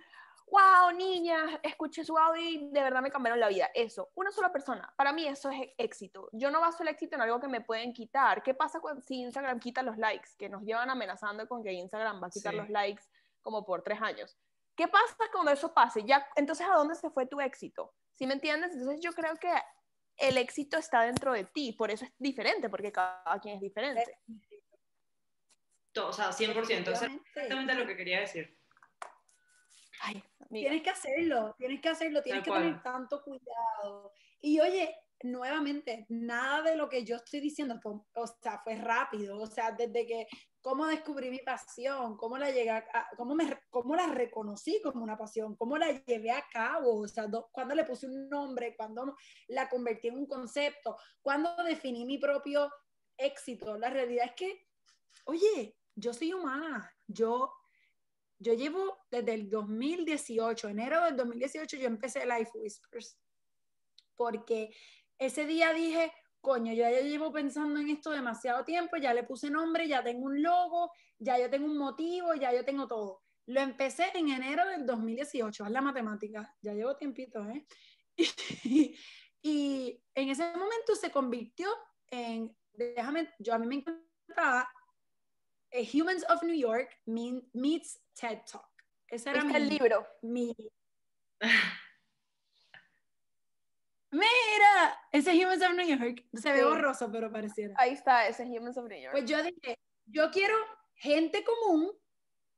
wow, niña, escuché su audio y de verdad me cambiaron la vida. Eso, una sola persona. Para mí eso es éxito. Yo no baso el éxito en algo que me pueden quitar. ¿Qué pasa cuando, si Instagram quita los likes? Que nos llevan amenazando con que Instagram va a quitar los likes como por tres años. ¿Qué pasa cuando eso pase? Ya, entonces, ¿a dónde se fue tu éxito? ¿Sí me entiendes? Entonces yo creo que el éxito está dentro de ti, por eso es diferente, porque cada quien es diferente. O sea, 100%, exactamente lo que quería decir. Tienes que hacerlo, tienes que hacerlo, tienes que tener tanto cuidado. Y oye, nuevamente, nada de lo que yo estoy diciendo, o sea, fue rápido, o sea, desde que cómo descubrí mi pasión, cómo la llegué a, cómo me cómo la reconocí como una pasión, cómo la llevé a cabo, o sea, cuando le puse un nombre, cuando la convertí en un concepto, cuando definí mi propio éxito. La realidad es que, oye, yo soy humana, yo yo llevo desde el 2018, enero del 2018 yo empecé Life Whispers porque ese día dije, coño, yo ya llevo pensando en esto demasiado tiempo, ya le puse nombre, ya tengo un logo, ya yo tengo un motivo, ya yo tengo todo. Lo empecé en enero del 2018, haz la matemática, ya llevo tiempito, ¿eh? y, en ese momento se convirtió en, déjame, yo a mí me encantaba Humans of New York meets TED Talk. Ese era el libro. Mi, Mira, ese Humans of New York se ve borroso, pero pareciera. Ahí está, ese Humans of New York. Pues yo dije, yo quiero gente común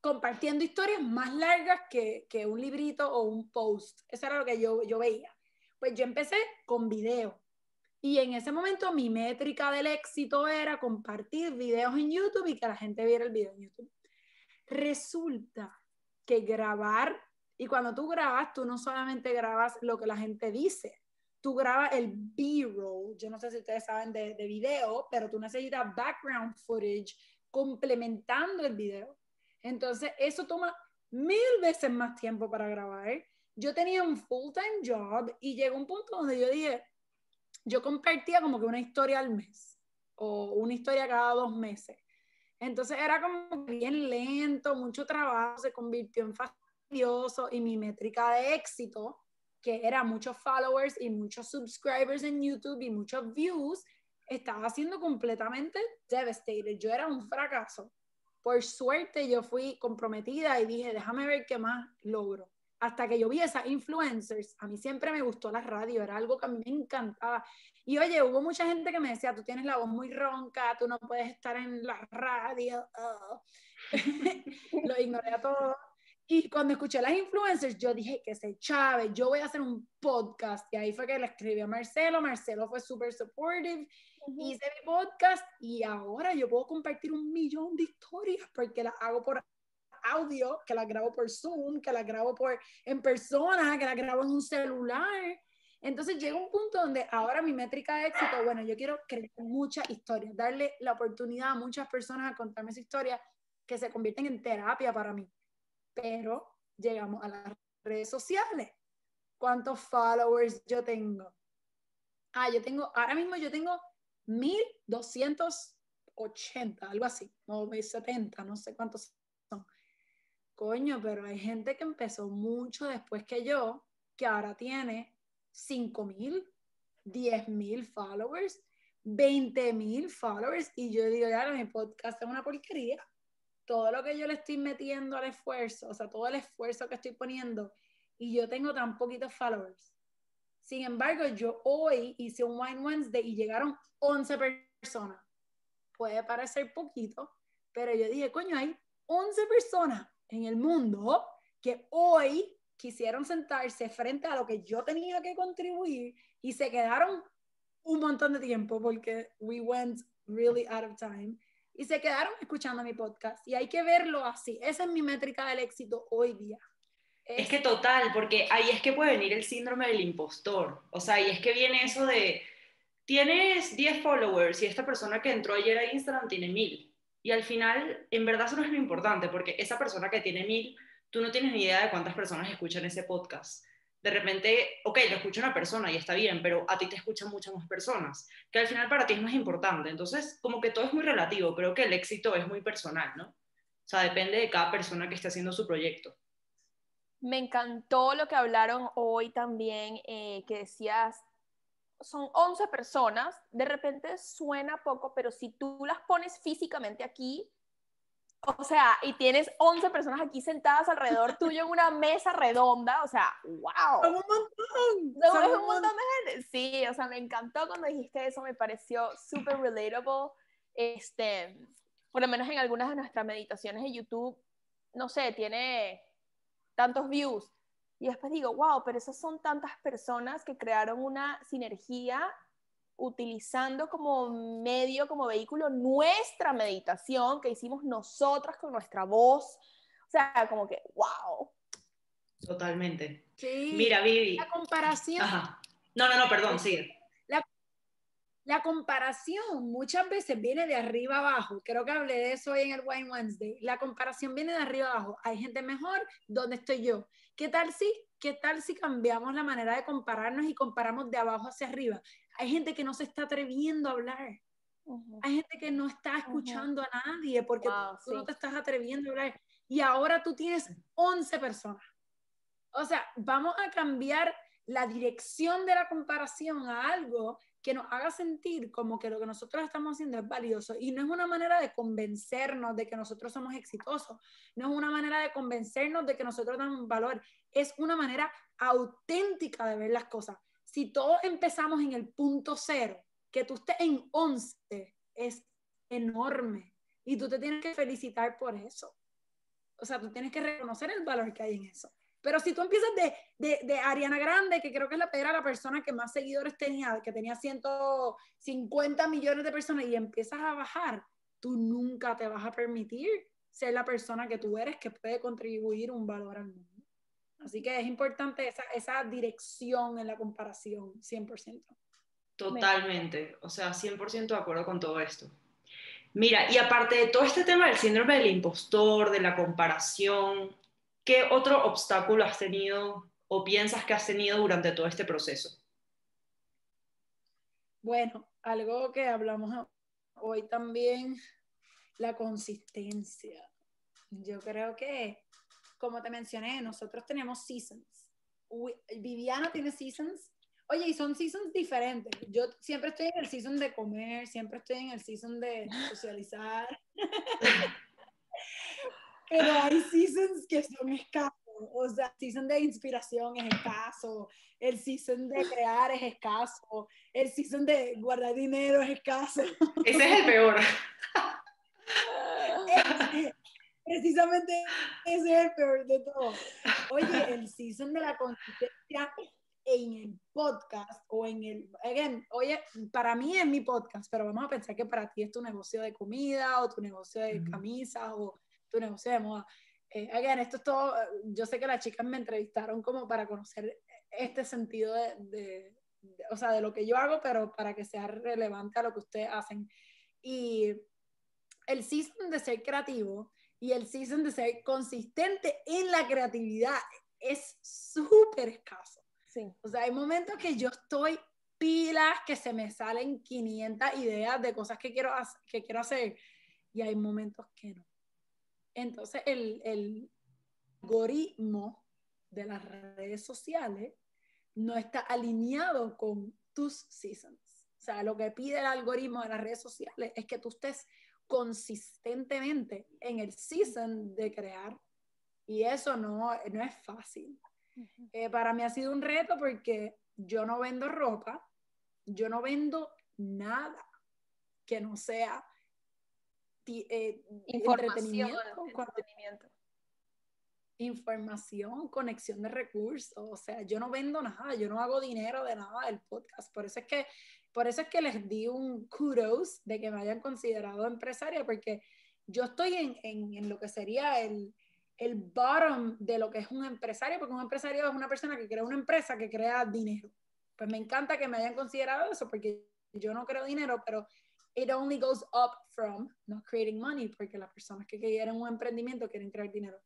compartiendo historias más largas que, que un librito o un post. Eso era lo que yo, yo veía. Pues yo empecé con video. Y en ese momento mi métrica del éxito era compartir videos en YouTube y que la gente viera el video en YouTube. Resulta que grabar, y cuando tú grabas, tú no solamente grabas lo que la gente dice, tú grabas el B-roll, yo no sé si ustedes saben de, de video, pero tú necesitas background footage complementando el video. Entonces, eso toma mil veces más tiempo para grabar. Yo tenía un full-time job y llegó un punto donde yo dije, yo compartía como que una historia al mes o una historia cada dos meses. Entonces era como bien lento, mucho trabajo, se convirtió en fastidioso y mi métrica de éxito, que era muchos followers y muchos subscribers en YouTube y muchos views, estaba siendo completamente devastated. Yo era un fracaso. Por suerte yo fui comprometida y dije, déjame ver qué más logro. Hasta que yo vi esas influencers, a mí siempre me gustó la radio, era algo que a mí me encantaba. Y oye, hubo mucha gente que me decía, tú tienes la voz muy ronca, tú no puedes estar en la radio. Lo ignoré a todo. Y cuando escuché las influencers, yo dije que se chave, yo voy a hacer un podcast. Y ahí fue que le escribí a Marcelo. Marcelo fue súper supportive hice mi podcast y ahora yo puedo compartir un millón de historias porque las hago por audio, que las grabo por Zoom, que las grabo por en persona, que las grabo en un celular. Entonces llega un punto donde ahora mi métrica de éxito, bueno, yo quiero crear muchas historias, darle la oportunidad a muchas personas a contarme su historia que se convierten en terapia para mí. Pero llegamos a las redes sociales. ¿Cuántos followers yo tengo? Ah, yo tengo, ahora mismo yo tengo 1280, algo así, no, 70, no sé cuántos. Coño, pero hay gente que empezó mucho después que yo, que ahora tiene 5000, 10000 followers, 20000 followers, y yo digo, ya, mi podcast es una porquería. Todo lo que yo le estoy metiendo al esfuerzo, o sea, todo el esfuerzo que estoy poniendo, y yo tengo tan poquitos followers sin embargo, yo hoy hice un Wine Wednesday y llegaron 11 personas. Puede parecer poquito, pero yo dije, coño, hay 11 personas en el mundo que hoy quisieron sentarse frente a lo que yo tenía que contribuir y se quedaron un montón de tiempo porque we went really out of time y se quedaron escuchando mi podcast y hay que verlo así. Esa es mi métrica del éxito hoy día. Es que total, porque ahí es que puede venir el síndrome del impostor. O sea, ahí es que viene eso de, tienes 10 followers y esta persona que entró ayer a Instagram tiene 1000. Y al final, en verdad eso no es lo importante, porque esa persona que tiene 1000, tú no tienes ni idea de cuántas personas escuchan ese podcast. De repente, ok, lo escucha una persona y está bien, pero a ti te escuchan muchas más personas, que al final para ti es más importante. Entonces, como que todo es muy relativo, creo que el éxito es muy personal, ¿no? O sea, depende de cada persona que esté haciendo su proyecto. Me encantó lo que hablaron hoy también, eh, que decías, son 11 personas, de repente suena poco, pero si tú las pones físicamente aquí, o sea, y tienes 11 personas aquí sentadas alrededor tuyo en una mesa redonda, o sea, wow. Son un montón. es un montón de gente. Sí, o sea, me encantó cuando dijiste eso, me pareció súper relatable. Este, por lo menos en algunas de nuestras meditaciones de YouTube, no sé, tiene tantos views. Y después digo, wow, pero esas son tantas personas que crearon una sinergia utilizando como medio, como vehículo, nuestra meditación que hicimos nosotras con nuestra voz. O sea, como que, wow. Totalmente. Sí. Mira, Vivi. La comparación. No, no, no, perdón, sigue la comparación muchas veces viene de arriba abajo. Creo que hablé de eso hoy en el Wine Wednesday. La comparación viene de arriba abajo. Hay gente mejor, ¿dónde estoy yo? ¿Qué tal si, qué tal si cambiamos la manera de compararnos y comparamos de abajo hacia arriba? Hay gente que no se está atreviendo a hablar. Hay gente que no está escuchando a nadie porque tú, no te estás atreviendo a hablar. Y ahora tú tienes 11 personas. O sea, vamos a cambiar la dirección de la comparación a algo que nos haga sentir como que lo que nosotros estamos haciendo es valioso. Y no es una manera de convencernos de que nosotros somos exitosos, no es una manera de convencernos de que nosotros damos valor, es una manera auténtica de ver las cosas. Si todos empezamos en el punto cero, que tú estés en 11 es enorme y tú te tienes que felicitar por eso. O sea, tú tienes que reconocer el valor que hay en eso. Pero si tú empiezas de, de, de, Ariana Grande, que creo que era la persona que más seguidores tenía, que tenía 150 millones de personas, y empiezas a bajar, tú nunca te vas a permitir ser la persona que tú eres que puede contribuir un valor al mundo. Así que es importante esa, esa dirección en la comparación, 100%. Totalmente, o sea, 100% de acuerdo con todo esto. Mira, y aparte de todo este tema del síndrome del impostor, de la comparación, ¿qué otro obstáculo has tenido o piensas que has tenido durante todo este proceso? Bueno, algo que hablamos hoy también, la consistencia. Yo creo que, como te mencioné, nosotros tenemos seasons. Viviana tiene seasons. Oye, y son seasons diferentes. Yo siempre estoy en el season de comer, siempre estoy en el season de socializar. Pero hay seasons que son escasos. O sea, el season de inspiración es escaso, el season de crear es escaso, el season de guardar dinero es escaso. Ese es el peor. Precisamente ese es el peor de todo. Oye, el season de la consistencia en el podcast o en el, again, oye, para mí es mi podcast, pero vamos a pensar que para ti es tu negocio de comida o tu negocio de camisas o tu negocio de moda. Eh, again, esto es todo, yo sé que las chicas me entrevistaron como para conocer este sentido de, de, o sea, de lo que yo hago, pero para que sea relevante a lo que ustedes hacen. Y el season de ser creativo y el season de ser consistente en la creatividad es súper escaso. Sí. O sea, hay momentos que yo estoy pilas, que se me salen 500 ideas de cosas que quiero, que quiero hacer y hay momentos que no. Entonces, el, el algoritmo de las redes sociales no está alineado con tus seasons. O sea, lo que pide el algoritmo de las redes sociales es que tú estés consistentemente en el season de crear y eso no, no es fácil. Eh, para mí ha sido un reto porque yo no vendo ropa, yo no vendo nada que no sea eh, información, Información, conexión de recursos, o sea, yo no vendo nada, yo no hago dinero de nada del podcast, por eso es que, por eso es que les di un kudos de que me hayan considerado empresaria, porque yo estoy en, en, en lo que sería el, el bottom de lo que es un empresario, porque un empresario es una persona que crea una empresa que crea dinero. Pues me encanta que me hayan considerado eso, porque yo no creo dinero, pero it only goes up from not creating money, porque las personas que quieren un emprendimiento quieren crear dinero.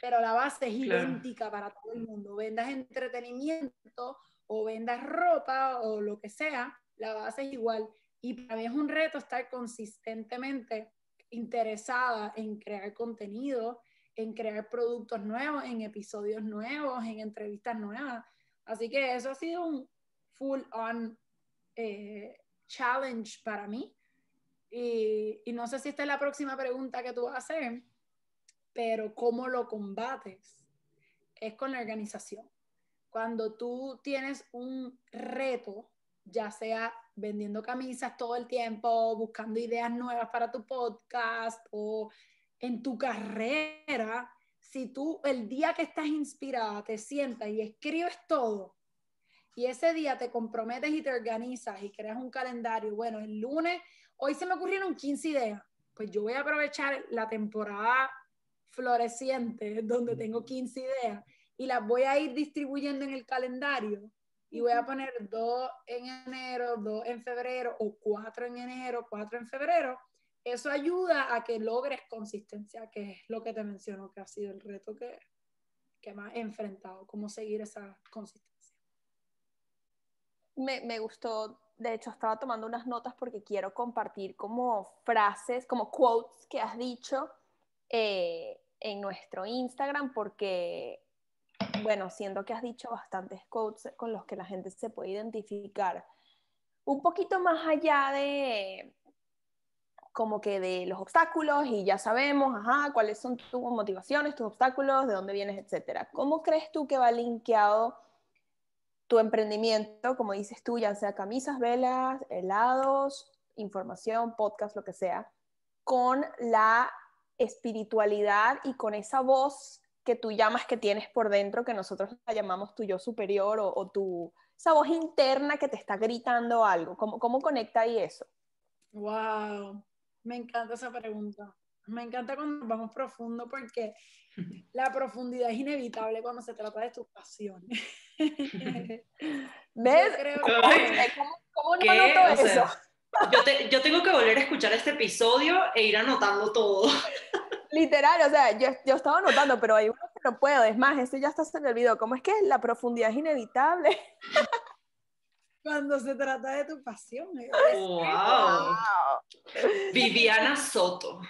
Pero la base es idéntica para todo el mundo. Vendas entretenimiento o vendas ropa o lo que sea, la base es igual. Y para mí es un reto estar consistentemente interesada en crear contenido, en crear productos nuevos, en episodios nuevos, en entrevistas nuevas. Así que eso ha sido un full on eh, challenge para mí. Y, no sé si esta es la próxima pregunta que tú vas a hacer, pero ¿cómo lo combates? Es con la organización. Cuando tú tienes un reto, ya sea vendiendo camisas todo el tiempo, buscando ideas nuevas para tu podcast o en tu carrera, si tú el día que estás inspirada te sientas y escribes todo, y ese día te comprometes y te organizas y creas un calendario, bueno, el lunes hoy se me ocurrieron 15 ideas, pues yo voy a aprovechar la temporada floreciente donde tengo 15 ideas y las voy a ir distribuyendo en el calendario y voy a poner dos en enero, dos en febrero o cuatro en enero, cuatro en febrero. Eso ayuda a que logres consistencia, que es lo que te menciono que ha sido el reto que, que más he enfrentado, cómo seguir esa consistencia. Me, me gustó de hecho estaba tomando unas notas porque quiero compartir como frases, como quotes que has dicho eh, en nuestro Instagram porque, bueno, siento que has dicho bastantes quotes con los que la gente se puede identificar. Un poquito más allá de como que de los obstáculos y ya sabemos, ajá, cuáles son tus motivaciones, tus obstáculos, de dónde vienes, etcétera. ¿Cómo crees tú que va linkeado tu emprendimiento, como dices tú, ya sea camisas, velas, helados, información, podcast, lo que sea, con la espiritualidad y con esa voz que tú llamas que tienes por dentro, que nosotros la llamamos tu yo superior o, tu, esa voz interna que te está gritando algo. ¿Cómo, ¿Cómo conecta ahí eso? Wow, me encanta esa pregunta. Me encanta cuando vamos profundo porque la profundidad es inevitable cuando se trata de tu pasión. ¿Ves? ¿Cómo, no noto eso? yo, tengo que volver a escuchar este episodio e ir anotando todo. Literal, o sea, yo, yo estaba anotando, pero hay unos no puedo. Es más, eso ya está se me olvidó. ¿Cómo es que la profundidad es inevitable? Cuando se trata de tu pasión. Wow. Viviana Soto.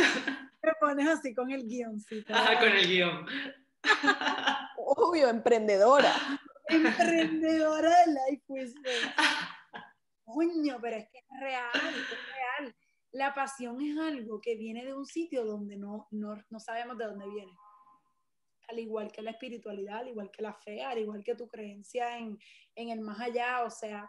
Te pones así con el guioncito. Ajá, con el guion. Obvio, emprendedora. Emprendedora de Life Whisper. Coño, pero es que es real, es real. La pasión es algo que viene de un sitio donde no, no, no sabemos de dónde viene. Al igual que la espiritualidad, al igual que la fe, al igual que tu creencia en, en el más allá. O sea,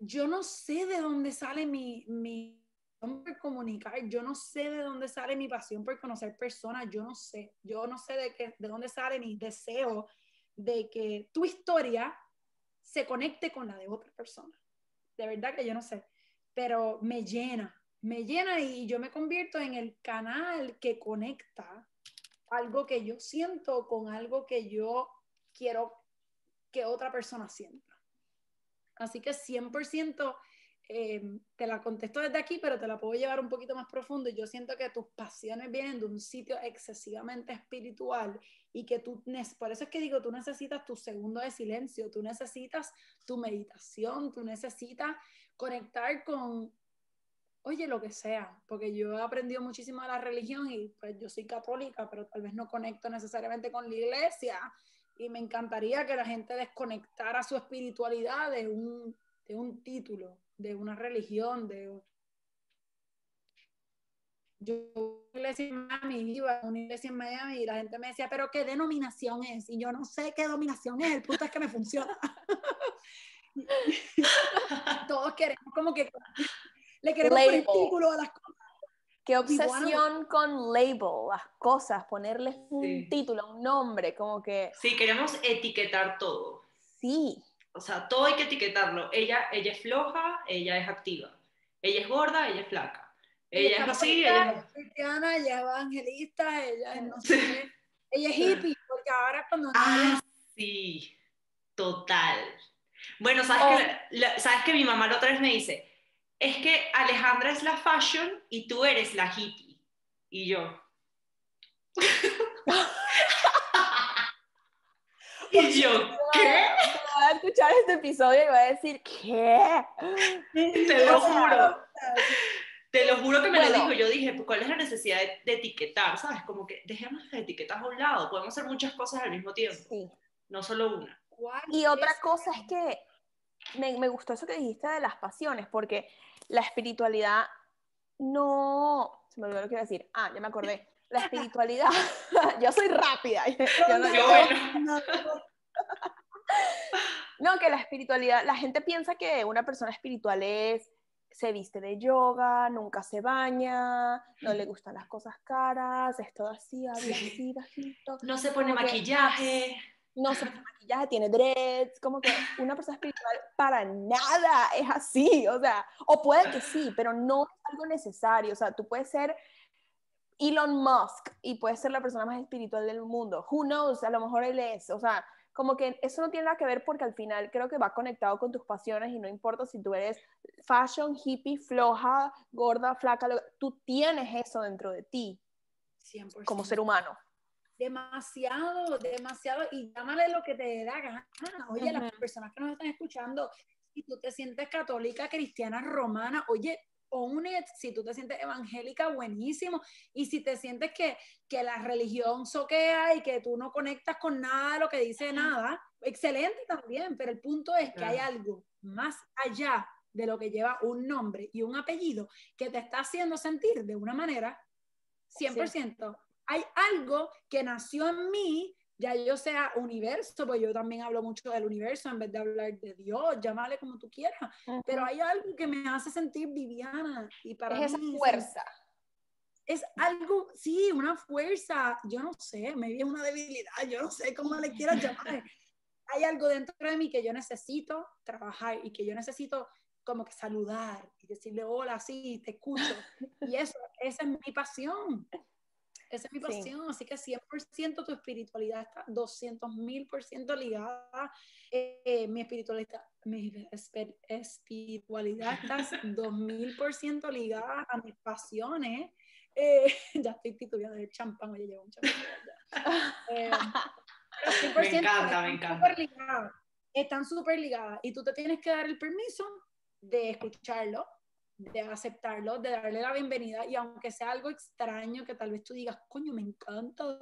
yo no sé de dónde sale mi, mi por comunicar, yo no sé de dónde sale mi pasión por conocer personas, yo no sé, yo no sé de, qué, de dónde sale mi deseo de que tu historia se conecte con la de otra persona. De verdad que yo no sé, pero me llena, me llena y yo me convierto en el canal que conecta algo que yo siento con algo que yo quiero que otra persona sienta. Así que 100% eh, te la contesto desde aquí, pero te la puedo llevar un poquito más profundo. Yo siento que tus pasiones vienen de un sitio excesivamente espiritual y que tú, por eso es que digo, tú necesitas tu segundo de silencio, tú necesitas tu meditación, tú necesitas conectar con, oye, lo que sea, porque yo he aprendido muchísimo de la religión y pues yo soy católica, pero tal vez no conecto necesariamente con la iglesia y me encantaría que la gente desconectara su espiritualidad de un, de un título de una religión, de... Yo iglesia en Miami, iba a una iglesia en Miami y la gente me decía, pero ¿qué denominación es? Y yo no sé qué denominación es, el punto es que me funciona. Todos queremos como que le queremos poner título a las cosas. Qué obsesión con label, las cosas, ponerles un título, un nombre, como que... Sí, queremos etiquetar todo. Sí. O sea, todo hay que etiquetarlo. Ella, ella es floja, ella es activa. Ella es gorda, ella es flaca. Ella es así, ella es cristiana, ella es evangelista, ella es no sé. ella es hippie, porque ahora cuando Ah, sí. Total. Bueno, ¿sabes, que, oh. ¿sabes que mi mamá la otra vez me dice? Es que Alejandra es la fashion y tú eres la hippie. Y yo. y yo, ¿qué? A escuchar este episodio y va a decir, ¿qué? Te lo juro. Te lo juro que me lo dijo. Yo dije, pues, ¿cuál es la necesidad de, etiquetar? ¿Sabes? Como que dejemos las etiquetas a un lado. Podemos hacer muchas cosas al mismo tiempo. Sí. No solo una. Y otra cosa es que me, me gustó eso que dijiste de las pasiones, porque la espiritualidad no. Se me olvidó lo que iba a decir. Ah, ya me acordé. La espiritualidad. yo soy rápida. Yo no, yo, no, que la espiritualidad, la gente piensa que una persona espiritual es, se viste de yoga, nunca se baña, no le gustan las cosas caras, es todo así, así, bajito. No se pone maquillaje. no se pone maquillaje, tiene dreads, como que una persona espiritual para nada es así, o sea, o puede que sí, pero no es algo necesario, o sea, tú puedes ser Elon Musk y puedes ser la persona más espiritual del mundo, who knows, a lo mejor él es, o sea, como que eso no tiene nada que ver porque al final creo que va conectado con tus pasiones y no importa si tú eres fashion, hippie, floja, gorda, flaca, tú tienes eso dentro de ti 100%. como ser humano. Demasiado, demasiado, y llámale lo que te da gana. Oye, las personas que nos están escuchando, si tú te sientes católica, cristiana, romana, oye, own si tú te sientes evangélica, buenísimo, y si te sientes que, que la religión soquea y que tú no conectas con nada de lo que dice nada, excelente también, pero el punto es que hay algo más allá de lo que lleva un nombre y un apellido que te está haciendo sentir de una manera 100%. Hay algo que nació en mí ya yo sea universo, pues yo también hablo mucho del universo en vez de hablar de Dios, llámale como tú quieras, pero hay algo que me hace sentir Viviana y para es esa fuerza. Es, algo, sí, una fuerza, yo no sé, me viene una debilidad, yo no sé cómo le quieras llamar. hay algo dentro de mí que yo necesito trabajar y que yo necesito como que saludar y decirle hola, sí, te escucho. Y eso, esa es mi pasión. Esa es mi pasión, así que 100% tu espiritualidad está 200 mil por ciento ligada. Eh, mi espiritualidad, mi espiritualidad está 2000 por ciento ligada a mis pasiones. Eh, ya estoy titubeando el champán, oye, llevo un champán. Eh, me encanta, me encanta. Ligadas, están súper ligadas y tú te tienes que dar el permiso de escucharlo, de aceptarlo, de darle la bienvenida y aunque sea algo extraño que tal vez tú digas, coño, me encantan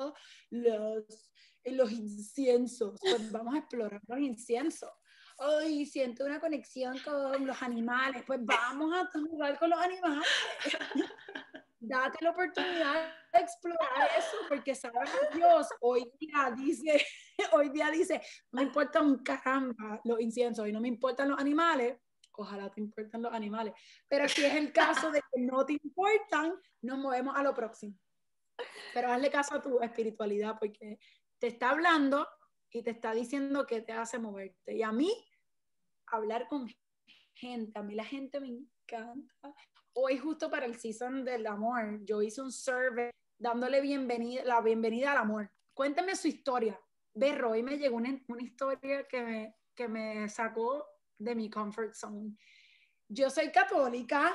los, los inciensos, pues vamos a explorar los inciensos. Ay, siento una conexión con los animales, pues vamos a jugar con los animales. Date la oportunidad de explorar eso, porque sabes Dios hoy día dice, hoy día dice, no me importa un caramba los inciensos y no me importan los animales, ojalá te importen los animales, pero si es el caso de que no te importan, nos movemos a lo próximo. Pero hazle caso a tu espiritualidad porque te está hablando y te está diciendo que te hace moverte. Y a mí, hablar con gente, a mí la gente me encanta. Hoy justo para el season del amor, yo hice un survey dándole bienvenida, la bienvenida al amor. Cuéntame su historia. Berro, hoy me llegó una, una historia que me, que me sacó de mi comfort zone. Yo soy católica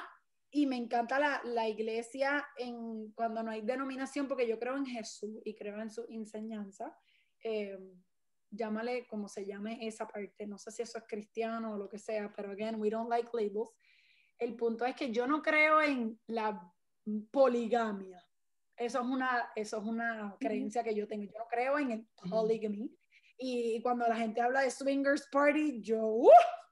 y me encanta la, la, iglesia en, cuando no hay denominación, porque yo creo en Jesús y creo en su enseñanza. Eh, llámale como se llame esa parte. No sé si eso es cristiano o lo que sea, pero again, we don't like labels. El punto es que yo no creo en la poligamia. Eso es una, eso es una creencia que yo tengo. Yo no creo en el polygamy. Y cuando la gente habla de swingers party, yo, uh,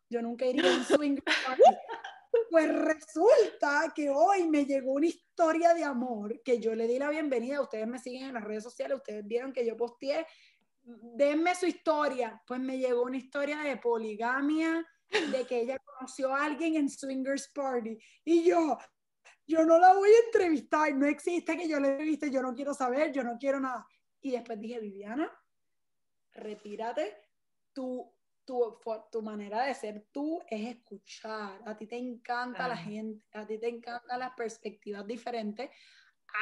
yo nunca iría a un swingers party. Pues resulta que hoy me llegó una historia de amor que yo le di la bienvenida. Ustedes me siguen en las redes sociales, ustedes vieron que yo posteé. Denme su historia. Pues me llegó una historia de poligamia, de que ella conoció a alguien en Swingers Party. Y yo, yo no la voy a entrevistar, no existe que yo la entreviste, yo no quiero saber, yo no quiero nada. Y después dije, Viviana, retírate, tú tu, tu, manera de ser tú es escuchar. A ti te encanta la gente, a ti te encantan las perspectivas diferentes.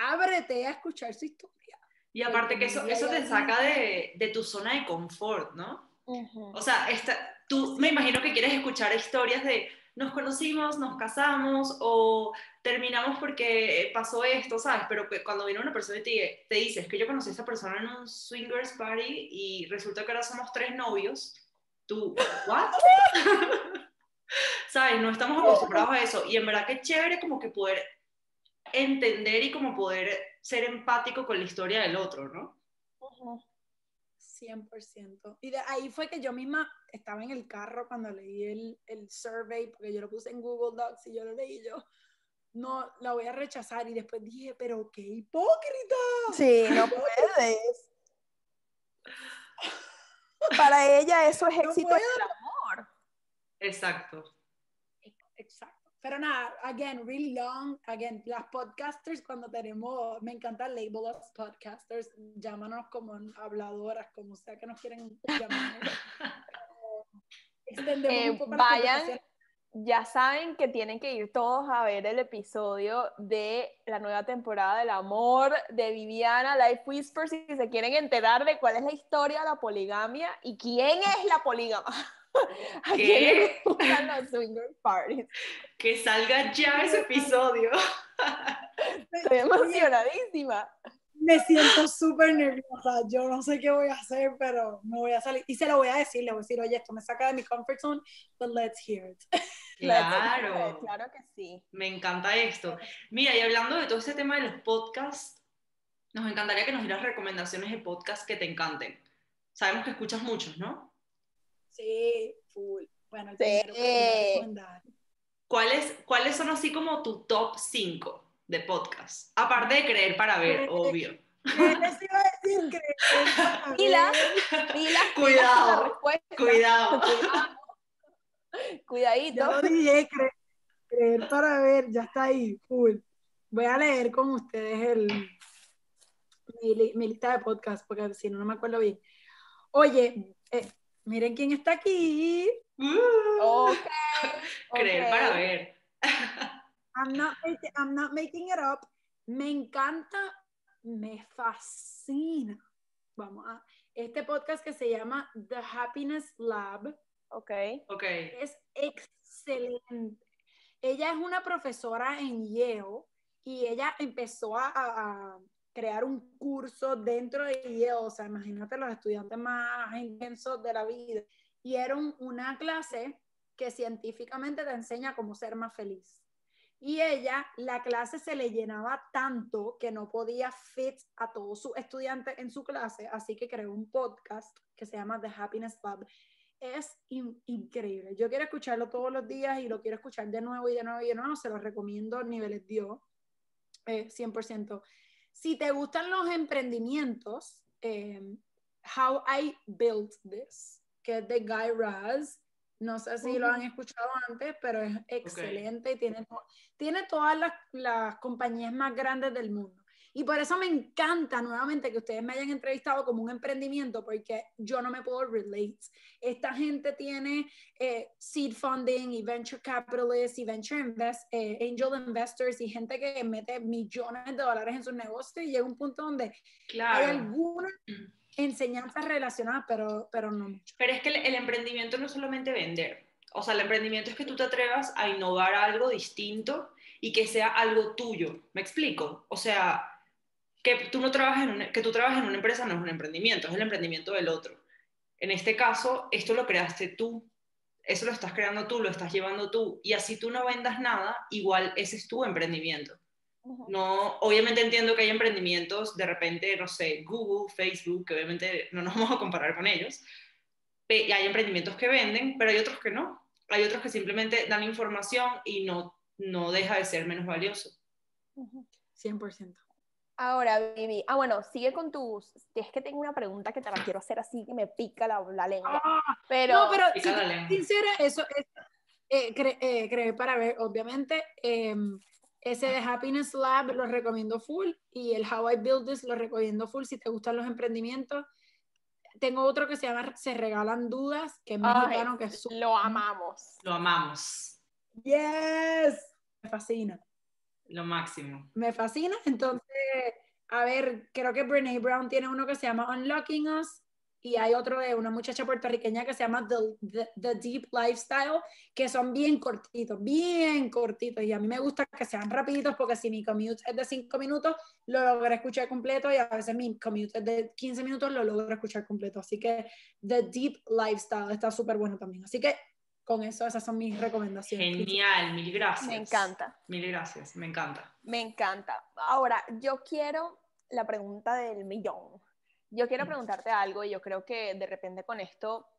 Ábrete a escuchar su historia. Y aparte que eso, eso te saca de, de tu zona de confort, ¿no? O sea, esta, tú me imagino que quieres escuchar historias de nos conocimos, nos casamos o terminamos porque pasó esto, ¿sabes? Pero cuando viene una persona y te, te dice, es que yo conocí a esa persona en un swingers party y resulta que ahora somos tres novios, tú, ¿what? ¿Sabes? No estamos acostumbrados a eso. Y en verdad que chévere como que poder entender y como poder ser empático con la historia del otro, ¿no? 100%. Y de ahí fue que yo misma estaba en el carro cuando leí el, el survey, porque yo lo puse en Google Docs y yo lo leí yo, no, la voy a rechazar. Y después dije, pero qué hipócrita. Sí, no puedes. Para ella eso es éxito del amor. Exacto. Exacto. Pero nada, again, really long, again, las podcasters cuando tenemos, me encanta el label los podcasters, llámanos como habladoras, como sea que nos quieren llamar. eh, vayan, ya saben que tienen que ir todos a ver el episodio de la nueva temporada del amor de Viviana Life Whispers si se quieren enterar de cuál es la historia de la poligamia y quién es la polígama. ¿A ¿Qué? los swinger parties? Que salga ya ese episodio. Estoy emocionadísima. Me siento súper nerviosa. Yo no sé qué voy a hacer, pero me voy a salir. Y se lo voy a decir, le voy a decir, oye, esto me saca de mi comfort zone, but let's hear it. Claro. claro que sí. Me encanta esto. Mira, y hablando de todo este tema de los podcasts, nos encantaría que nos dieras recomendaciones de podcasts que te encanten. Sabemos que escuchas muchos, ¿no? Sí, full. Bueno, el Sí. primero que. ¿Cuáles, ¿Cuáles son así como tu top 5 de podcasts? Aparte de creer para ver, obvio. ¿Qué les iba a decir? Creer Pilas, Cuidado, pilas. Cuidado. Cuidadito. Ya lo dije, cre- creer para ver, ya está ahí, full. Voy a leer con ustedes el, mi, li- mi lista de podcast, porque si no, no me acuerdo bien. Oye, eh, miren quién está aquí. Uh, Ok, creer para ver. I'm not, making- I'm not making it up. Me encanta, me fascina. Vamos a este podcast que se llama The Happiness Lab. Ok. Ok. es excelente. Ella es una profesora en Yale y ella empezó a, a, crear un curso dentro de Yale, o sea, imagínate los estudiantes más intensos de la vida, y era una clase que científicamente te enseña cómo ser más feliz. Y ella, la clase se le llenaba tanto que no podía fit a todos sus estudiantes en su clase, así que creó un podcast que se llama The Happiness Lab. Es increíble. Yo quiero escucharlo todos los días y lo quiero escuchar de nuevo y de nuevo y de nuevo. Se lo recomiendo, niveles dio, eh, 100%. Si te gustan los emprendimientos, eh, How I Built This, que es de Guy Raz, no sé si lo han escuchado antes, pero es excelente y tiene, tiene todas las, las, compañías más grandes del mundo. Y por eso me encanta nuevamente que ustedes me hayan entrevistado como un emprendimiento, porque yo no me puedo relate. Esta gente tiene eh, seed funding y venture capitalists y venture invest, eh, angel investors y gente que mete millones de dólares en sus negocios y llega un punto donde hay alguna enseñanzas relacionadas, pero, pero no mucho. Pero es que el, emprendimiento no es solamente vender. O sea, el emprendimiento es que tú te atrevas a innovar algo distinto y que sea algo tuyo. ¿Me explico? O sea, que tú no trabajes en una, que tú trabajes en una empresa no es un emprendimiento, es el emprendimiento del otro. En este caso, esto lo creaste tú, eso lo estás creando tú, lo estás llevando tú, y así tú no vendas nada, igual ese es tu emprendimiento. No, obviamente entiendo que hay emprendimientos, de repente, no sé, Google, Facebook, que obviamente no nos vamos a comparar con ellos, y hay emprendimientos que venden, pero hay otros que no. Hay otros que simplemente dan información y no, no deja de ser menos valioso. 100%. Ahora, Vivi, ah, bueno, sigue con tus. Es que tengo una pregunta que te la quiero hacer así, que me pica la, la lengua. Ah, pero, no, pero si sincera, eso es. Eh, eh para ver, obviamente, eh, ese de Happiness Lab lo recomiendo full y el How I Build This lo recomiendo full si te gustan los emprendimientos. Tengo otro que se llama Se Regalan Dudas, que es mexicano, que es Lo amamos. Lo amamos. Yes. Me fascina. Lo máximo. Me fascina. Entonces, a ver, creo que Brene Brown tiene uno que se llama Unlocking Us y hay otro de una muchacha puertorriqueña que se llama The, The, Deep Lifestyle, que son bien cortitos, bien cortitos, y a mí me gusta que sean rapiditos porque si mi commute es de 5 minutos, lo logro escuchar completo y a veces mi commute es de 15 minutos, lo logro escuchar completo. Así que The Deep Lifestyle está súper bueno también. Así que con eso esas son mis recomendaciones. Genial, mil gracias. Me encanta. Mil gracias, me encanta. Me encanta. Ahora, yo quiero la pregunta del millón. Yo quiero preguntarte algo y yo creo que de repente con esto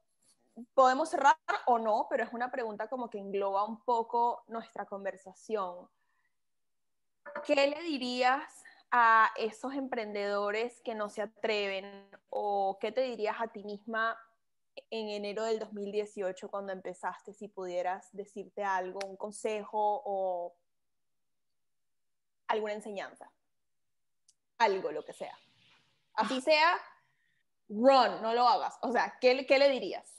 podemos cerrar o no, pero es una pregunta como que engloba un poco nuestra conversación. ¿Qué le dirías a esos emprendedores que no se atreven o qué te dirías a ti misma en enero del 2018 cuando empezaste si pudieras decirte algo, un consejo o alguna enseñanza? Algo, lo que sea. Así sea, run, no lo hagas. O sea, ¿qué, qué le dirías?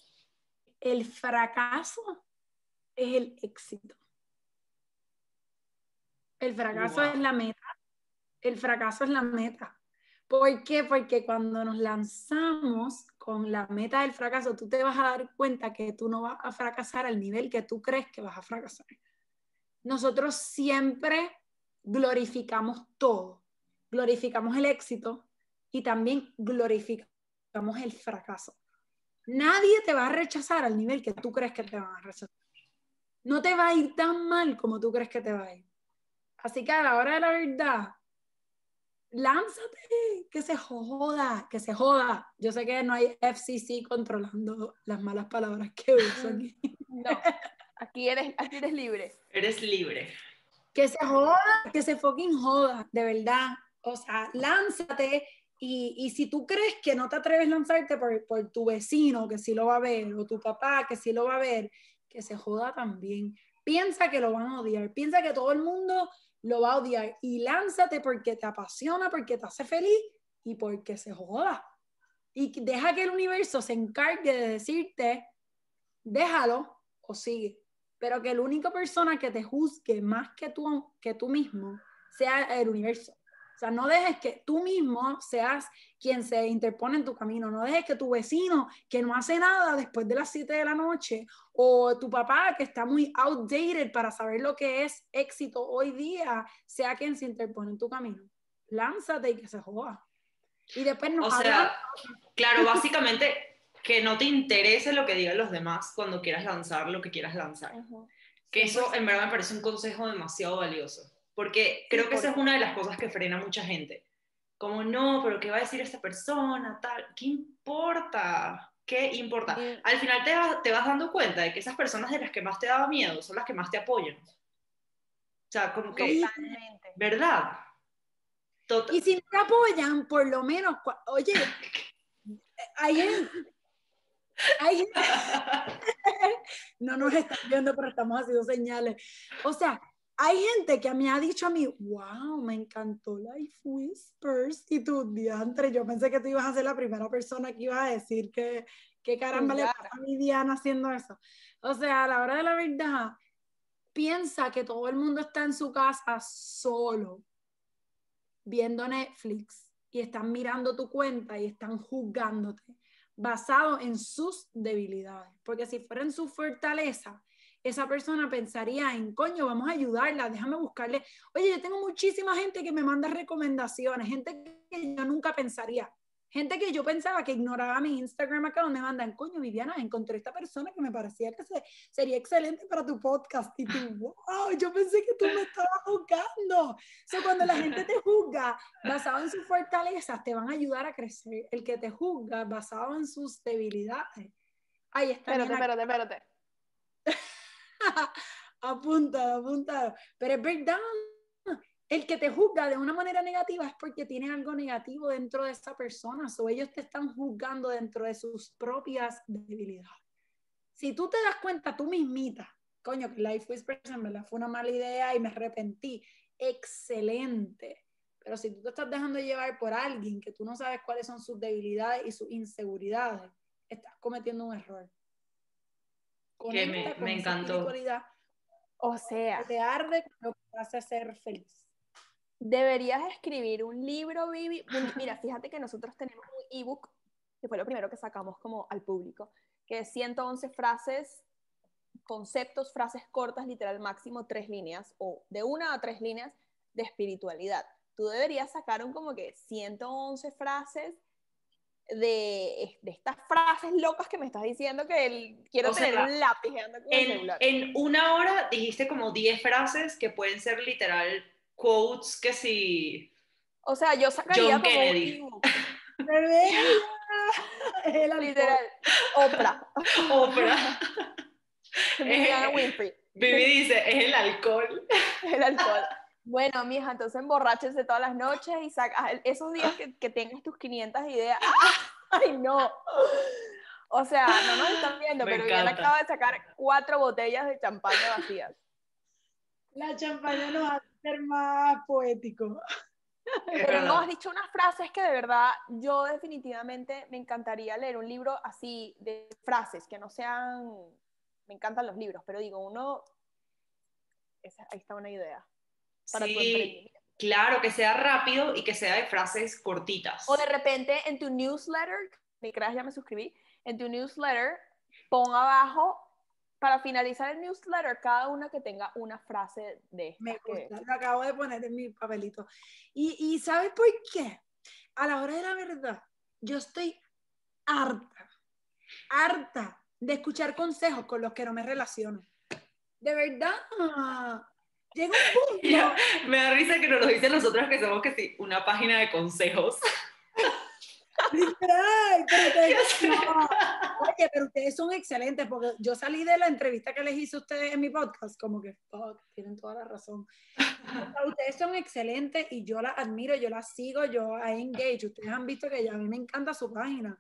El fracaso es el éxito. El fracaso es la meta. El fracaso es la meta. ¿Por qué? Porque cuando nos lanzamos con la meta del fracaso, tú te vas a dar cuenta que tú no vas a fracasar al nivel que tú crees que vas a fracasar. Nosotros siempre glorificamos todo. Glorificamos el éxito, y también glorificamos el fracaso. Nadie te va a rechazar al nivel que tú crees que te van a rechazar. No te va a ir tan mal como tú crees que te va a ir. Así que a la hora de la verdad, lánzate, que se joda, que se joda. Yo sé que no hay FCC controlando las malas palabras que uso aquí. No, aquí eres, aquí eres libre. Eres libre. Que se joda, que se fucking joda, de verdad. O sea, lánzate y, si tú crees que no te atreves a lanzarte por, por, tu vecino, que sí lo va a ver, o tu papá, que sí lo va a ver, que se joda también. Piensa que lo van a odiar, piensa que todo el mundo lo va a odiar y lánzate porque te apasiona, porque te hace feliz y porque se joda. Y deja que el universo se encargue de decirte, déjalo o sigue. Pero que la única persona que te juzgue más que tú, que tú mismo sea el universo O sea, no dejes que tú mismo seas quien se interpone en tu camino. No dejes que tu vecino, que no hace nada después de las 7 de la noche, o tu papá, que está muy outdated para saber lo que es éxito hoy día, sea quien se interpone en tu camino. Lánzate y que se joda. Y después no O sea, claro, básicamente que no te interese lo que digan los demás cuando quieras lanzar lo que quieras lanzar. Que eso en verdad me parece un consejo demasiado valioso. Porque creo que esa es una de las cosas que frena a mucha gente. Como, no, pero ¿qué va a decir esta persona? Tal, ¿qué importa? ¿Qué importa? Al final te, te vas dando cuenta de que esas personas de las que más te daba miedo son las que más te apoyan. O sea, como que... Totalmente. ¿Verdad? Total. Y si no te apoyan, por lo menos, oye, hay hay no nos están viendo, pero estamos haciendo señales. O sea, hay gente que me ha dicho a mí, wow, me encantó Life Whispers. Y tú, diantre, yo pensé que tú ibas a ser la primera persona que iba a decir que, que caramba le pasa a mi Diana haciendo eso. O sea, a la hora de la verdad, piensa que todo el mundo está en su casa solo, viendo Netflix, y están mirando tu cuenta y están juzgándote, basado en sus debilidades. Porque si fuera en su fortaleza, esa persona pensaría en, coño, vamos a ayudarla, déjame buscarle. Oye, yo tengo muchísima gente que me manda recomendaciones, gente que yo nunca pensaría. Gente que yo pensaba que ignoraba mi Instagram acá donde mandan, coño, Viviana, encontré esta persona que me parecía que sería excelente para tu podcast. Y tú, wow, yo pensé que tú me estabas juzgando. O sea, cuando la gente te juzga basado en sus fortalezas, te van a ayudar a crecer. El que te juzga basado en sus debilidades. Ahí está. Espérate, espérate, espérate. apunta, apunta. Pero es verdad, el que te juzga de una manera negativa es porque tiene algo negativo dentro de esa persona, o ellos te están juzgando dentro de sus propias debilidades. Si tú te das cuenta tú mismita, coño, que Life Whispers en verdad fue una mala idea y me arrepentí, excelente. Pero si tú te estás dejando llevar por alguien que tú no sabes cuáles son sus debilidades y sus inseguridades, estás cometiendo un error que me, me encantó. O sea, te arde lo que te hace ser feliz. Deberías escribir un libro, Vivi. Mira, fíjate que nosotros tenemos un ebook, que fue lo primero que sacamos como al público, que es 111 frases, conceptos, frases cortas, literal máximo tres líneas, o de una a tres líneas de espiritualidad. Tú deberías sacar un como que 111 frases de, de, estas frases locas que me estás diciendo que el, quiero tener un lápiz con en, el celular. En una hora dijiste como 10 frases que pueden ser literal quotes que si... O sea, yo sacaría John Kennedy. literal. Oprah. Oprah. Viviana Winfrey. Vivi dice, es el alcohol. el alcohol. Bueno, mija, entonces emborráchense todas las noches y saca esos días que, que tengas tus 500 ideas. ¡Ay, no! O sea, no nos están viendo, pero ya acaba de sacar cuatro botellas de champaña vacías. La champaña nos va a hacer más poético. Pero no, has dicho unas frases que de verdad yo definitivamente me encantaría leer un libro así de frases, que no sean, me encantan los libros, pero digo, uno, ahí está una idea sí, Claro, que sea rápido y que sea de frases cortitas. O de repente en tu newsletter, me creas, ya me suscribí, en tu newsletter pon abajo para finalizar el newsletter, cada una que tenga una frase de Me gusta, lo acabo de poner en mi papelito. Y, y ¿sabes por qué? A la hora de la verdad, yo estoy harta, harta de escuchar consejos con los que no me relaciono. De verdad, Llega un punto. Me da risa que nos lo dicen nosotros que somos que sí, una página de consejos. Pero ustedes, oye, pero ustedes son excelentes porque yo salí de la entrevista que les hice a ustedes en mi podcast, como que, fuck, tienen toda la razón. ustedes son excelentes y yo las admiro, yo las sigo, yo a engage. Ustedes han visto que ya a mí me encanta su página.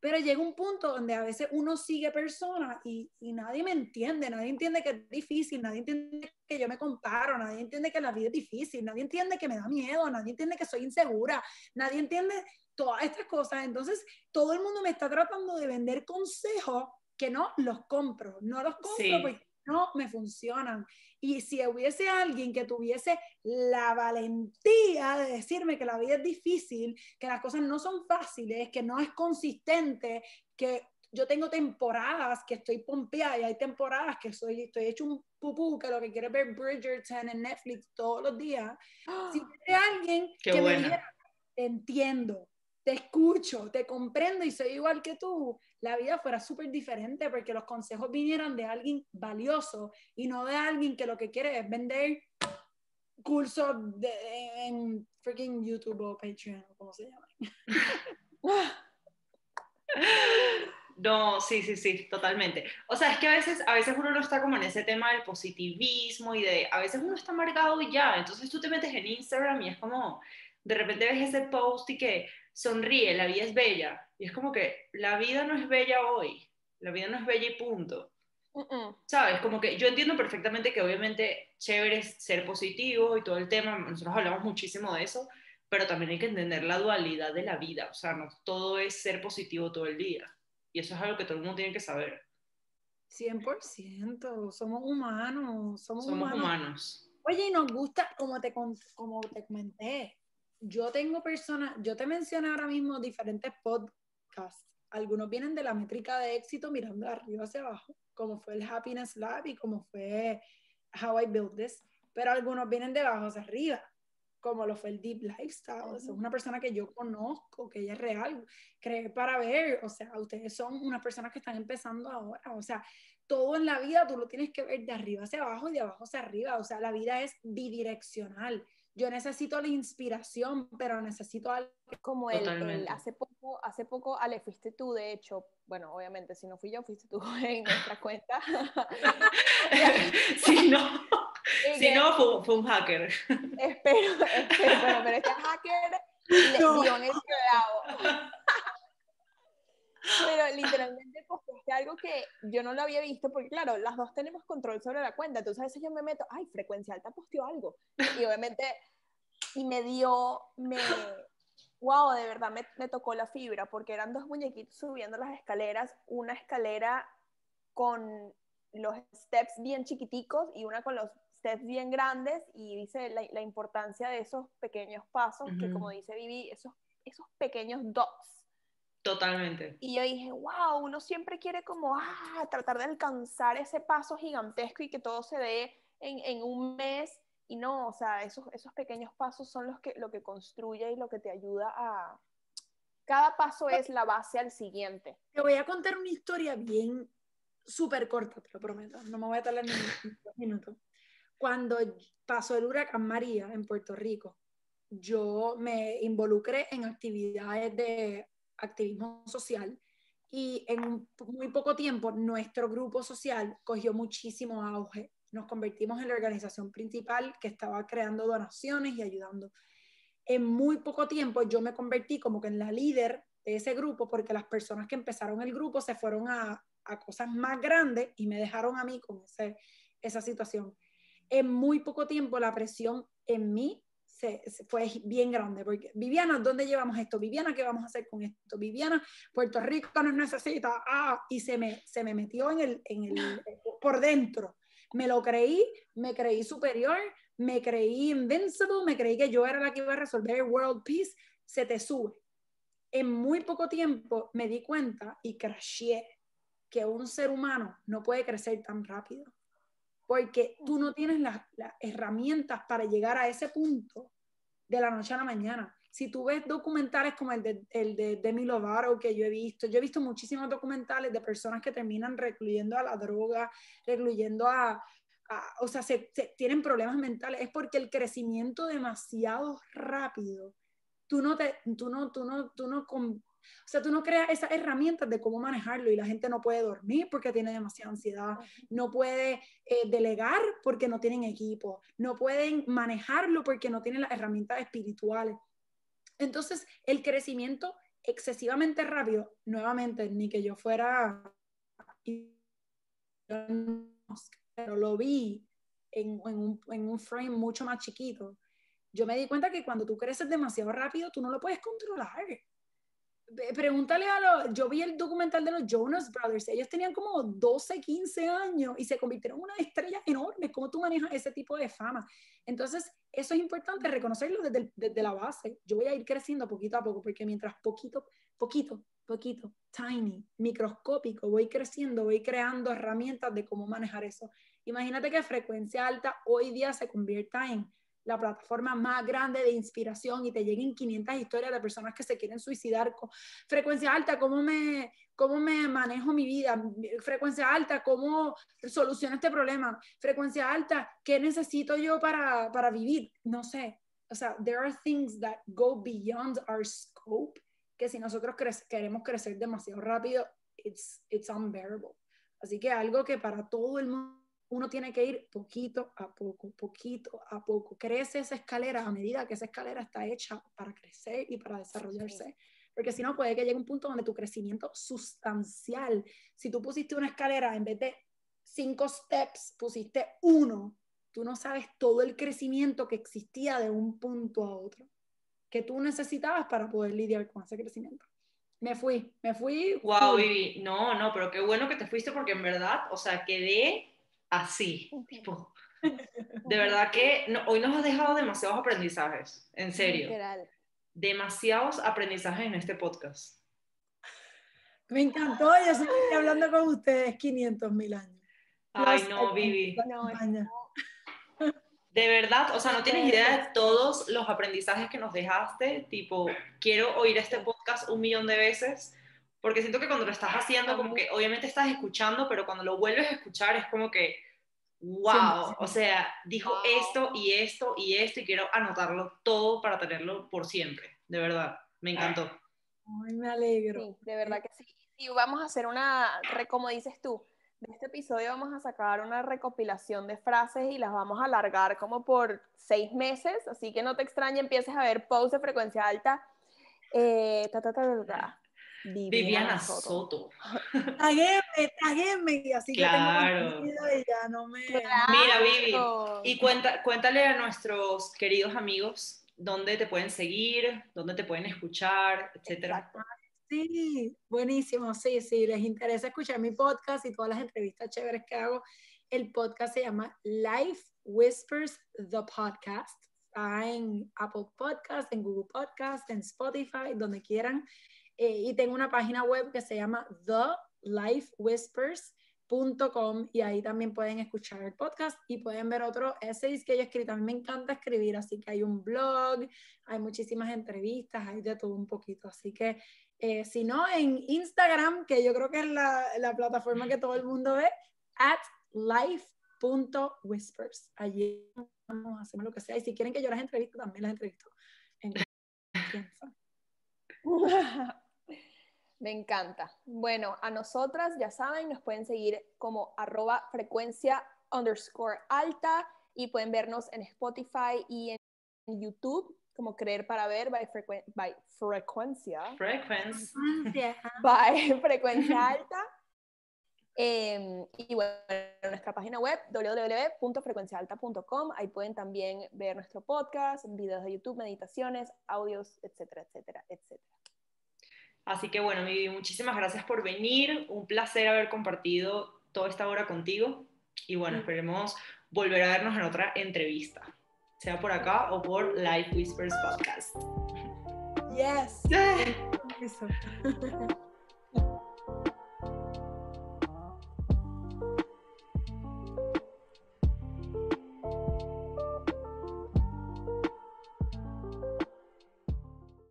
Pero llega un punto donde a veces uno sigue personas y, y, nadie me entiende, nadie entiende que es difícil, nadie entiende que yo me comparo, nadie entiende que la vida es difícil, nadie entiende que me da miedo, nadie entiende que soy insegura, nadie entiende todas estas cosas. Entonces, todo el mundo me está tratando de vender consejos que no los compro, no los compro porque no me funcionan. Y si hubiese alguien que tuviese la valentía de decirme que la vida es difícil, que las cosas no son fáciles, que no es consistente, que yo tengo temporadas que estoy pompeada y hay temporadas que soy, estoy hecho un pupú, que lo que quiere ver Bridgerton en Netflix todos los días. Si hay alguien que me dijera, te entiendo, te escucho, te comprendo y soy igual que tú, la vida fuera súper diferente porque los consejos vinieran de alguien valioso y no de alguien que lo que quiere es vender cursos en freaking YouTube o Patreon, como se llama. No, sí, sí, sí, totalmente. O sea, es que a veces, a veces uno no está como en ese tema del positivismo y de, a veces uno está amargado y ya, entonces tú te metes en Instagram y es como, de repente ves ese post y que sonríe, la vida es bella. Y es como que la vida no es bella hoy, la vida no es bella y punto. ¿Sabes? Como que yo entiendo perfectamente que obviamente chévere es ser positivo y todo el tema, nosotros hablamos muchísimo de eso, pero también hay que entender la dualidad de la vida, o sea, no todo es ser positivo todo el día. Y eso es algo que todo el mundo tiene que saber. 100%, somos humanos, somos, somos humanos. Oye, y nos gusta, como te, como te comenté, yo tengo personas, yo te mencioné ahora mismo diferentes podcasts. Algunos vienen de la métrica de éxito mirando de arriba hacia abajo, como fue el Happiness Lab y como fue How I Built This, pero algunos vienen de abajo hacia arriba, como lo fue el Deep Lifestyle. Es una persona que yo conozco, que ella es real, cree para ver, o sea, ustedes son unas personas que están empezando ahora, o sea, todo en la vida tú lo tienes que ver de arriba hacia abajo y de abajo hacia arriba, o sea, la vida es bidireccional yo necesito la inspiración, pero necesito algo. Como el, hace poco, hace poco, Ale, fuiste tú, de hecho, bueno, obviamente, si no fui yo, fuiste tú en nuestra cuenta. si no, si no fue, un hacker. Espero, espero, bueno, pero este hacker le dio en el. Pero literalmente posteaste algo que yo no lo había visto, porque claro, las dos tenemos control sobre la cuenta, entonces a veces yo me meto, ay, frecuencia alta posteó algo, y obviamente, y me dio, me, wow, de verdad me, me tocó la fibra, porque eran dos muñequitos subiendo las escaleras, una escalera con los steps bien chiquiticos y una con los steps bien grandes, y dice la, la importancia de esos pequeños pasos, que como dice Vivi, esos, esos pequeños dots Totalmente. Y yo dije, wow, uno siempre quiere como, ah, tratar de alcanzar ese paso gigantesco y que todo se dé en, en un mes. Y no, o sea, esos, esos pequeños pasos son los que, lo que construye y lo que te ayuda a... Cada paso es la base al siguiente. Te voy a contar una historia bien súper corta, te lo prometo. No me voy a tardar ni un minuto. Cuando pasó el huracán María en Puerto Rico, yo me involucré en actividades de activismo social y en muy poco tiempo nuestro grupo social cogió muchísimo auge. Nos convertimos en la organización principal que estaba creando donaciones y ayudando. En muy poco tiempo yo me convertí como que en la líder de ese grupo porque las personas que empezaron el grupo se fueron a, cosas más grandes y me dejaron a mí con ese, esa situación. En muy poco tiempo la presión en mí se, fue bien grande, porque Viviana, ¿dónde llevamos esto? Viviana, ¿qué vamos a hacer con esto? Viviana, Puerto Rico nos necesita, ah, y se me, se me metió en el, en el, por dentro. Me lo creí, me creí superior, me creí invincible, me creí que yo era la que iba a resolver world peace, se te sube. En muy poco tiempo me di cuenta y crashé que un ser humano no puede crecer tan rápido porque tú no tienes las, herramientas para llegar a ese punto de la noche a la mañana. Si tú ves documentales como el de, el de Demi Lovato que yo he visto, yo he visto muchísimos documentales de personas que terminan recluyendo a la droga, recluyendo a, o sea, se, tienen problemas mentales, es porque el crecimiento demasiado rápido, tú no, te, tú no, tú no, tú no, o sea, tú no creas esas herramientas de cómo manejarlo y la gente no puede dormir porque tiene demasiada ansiedad, no puede eh, delegar porque no tienen equipo, no pueden manejarlo porque no tienen las herramientas espirituales. Entonces, el crecimiento excesivamente rápido, nuevamente, ni que yo fuera, pero lo vi en, en, un, en un frame mucho más chiquito. Yo me di cuenta que cuando tú creces demasiado rápido, tú no lo puedes controlar pregúntale a los, yo vi el documental de los Jonas Brothers, ellos tenían como 12, 15 años y se convirtieron en una estrella enorme. ¿Cómo tú manejas ese tipo de fama? Entonces, eso es importante reconocerlo desde, desde la base. Yo voy a ir creciendo poquito a poco, porque mientras poquito, poquito, poquito, tiny, microscópico, voy creciendo, voy creando herramientas de cómo manejar eso. Imagínate que frecuencia alta hoy día se convierta en la plataforma más grande de inspiración y te lleguen 500 historias de personas que se quieren suicidar frecuencia alta, cómo me, cómo me manejo mi vida, frecuencia alta, cómo soluciono este problema, frecuencia alta, ¿qué necesito yo para, para vivir? No sé. O sea, there are things that go beyond our scope que si nosotros queremos crecer demasiado rápido, it's, it's unbearable. Así que algo que para todo el mundo uno tiene que ir poquito a poco, poquito a poco. Crece esa escalera a medida que esa escalera está hecha para crecer y para desarrollarse. Porque si no, puede que llegue un punto donde tu crecimiento sustancial, si tú pusiste una escalera en vez de cinco steps, pusiste uno, tú no sabes todo el crecimiento que existía de un punto a otro, que tú necesitabas para poder lidiar con ese crecimiento. Me fui, me fui. Wow, Vivi, no, no, pero qué bueno que te fuiste porque en verdad, o sea, quedé así. Tipo, de verdad que hoy nos has dejado demasiados aprendizajes, en serio. Demasiados aprendizajes en este podcast. Me encantó, yo estoy hablando con ustedes 500 mil años. Ay, no, Vivi. De verdad, o sea, no tienes idea de todos los aprendizajes que nos dejaste. Tipo, quiero oír este podcast un millón de veces porque siento que cuando lo estás haciendo, como que obviamente estás escuchando, pero cuando lo vuelves a escuchar es como que, wow, o sea, dijo esto y esto y esto y quiero anotarlo todo para tenerlo por siempre, de verdad, me encantó. Ay, me alegro. Sí, de verdad que sí. Y vamos a hacer una, como dices tú, de este episodio vamos a sacar una recopilación de frases y las vamos a alargar como por seis meses, así que no te extrañe, empieces a ver posts de frecuencia alta. Eh, ta, ta, ta, Viviana, Soto. Tagueme, tagueme, así claro. que tengo ya no me... Mira, Vivi, y cuenta, cuéntale a nuestros queridos amigos dónde te pueden seguir, dónde te pueden escuchar, etcétera. Sí, buenísimo, sí, sí, les interesa escuchar mi podcast y todas las entrevistas chéveres que hago. El podcast se llama Life Whispers the Podcast. Está en Apple Podcast, en Google Podcast, en Spotify, donde quieran. Eh, y tengo una página web que se llama thelifewhispers.com y ahí también pueden escuchar el podcast y pueden ver otros essays que yo he escrito. A mí me encanta escribir, así que hay un blog, hay muchísimas entrevistas, hay de todo un poquito. Así que eh, si no, en Instagram, que yo creo que es la, la plataforma que todo el mundo ve, at life.whispers. Allí vamos hacer lo que sea. Y si quieren que yo las entreviste, también las entrevisto. En Me encanta. Bueno, a nosotras, ya saben, nos pueden seguir como arroba frecuencia underscore alta y pueden vernos en Spotify y en YouTube como creer para ver by, by frecuencia. Frecuencia. By frecuencia alta. Em, y bueno, nuestra página web www.frecuenciaalta.com, ahí pueden también ver nuestro podcast, videos de YouTube, meditaciones, audios, etcétera, etcétera, etcétera. Así que bueno, Vivi, muchísimas gracias por venir. Un placer haber compartido toda esta hora contigo. Y bueno, esperemos volver a vernos en otra entrevista, sea por acá o por Life Whispers Podcast. Yes.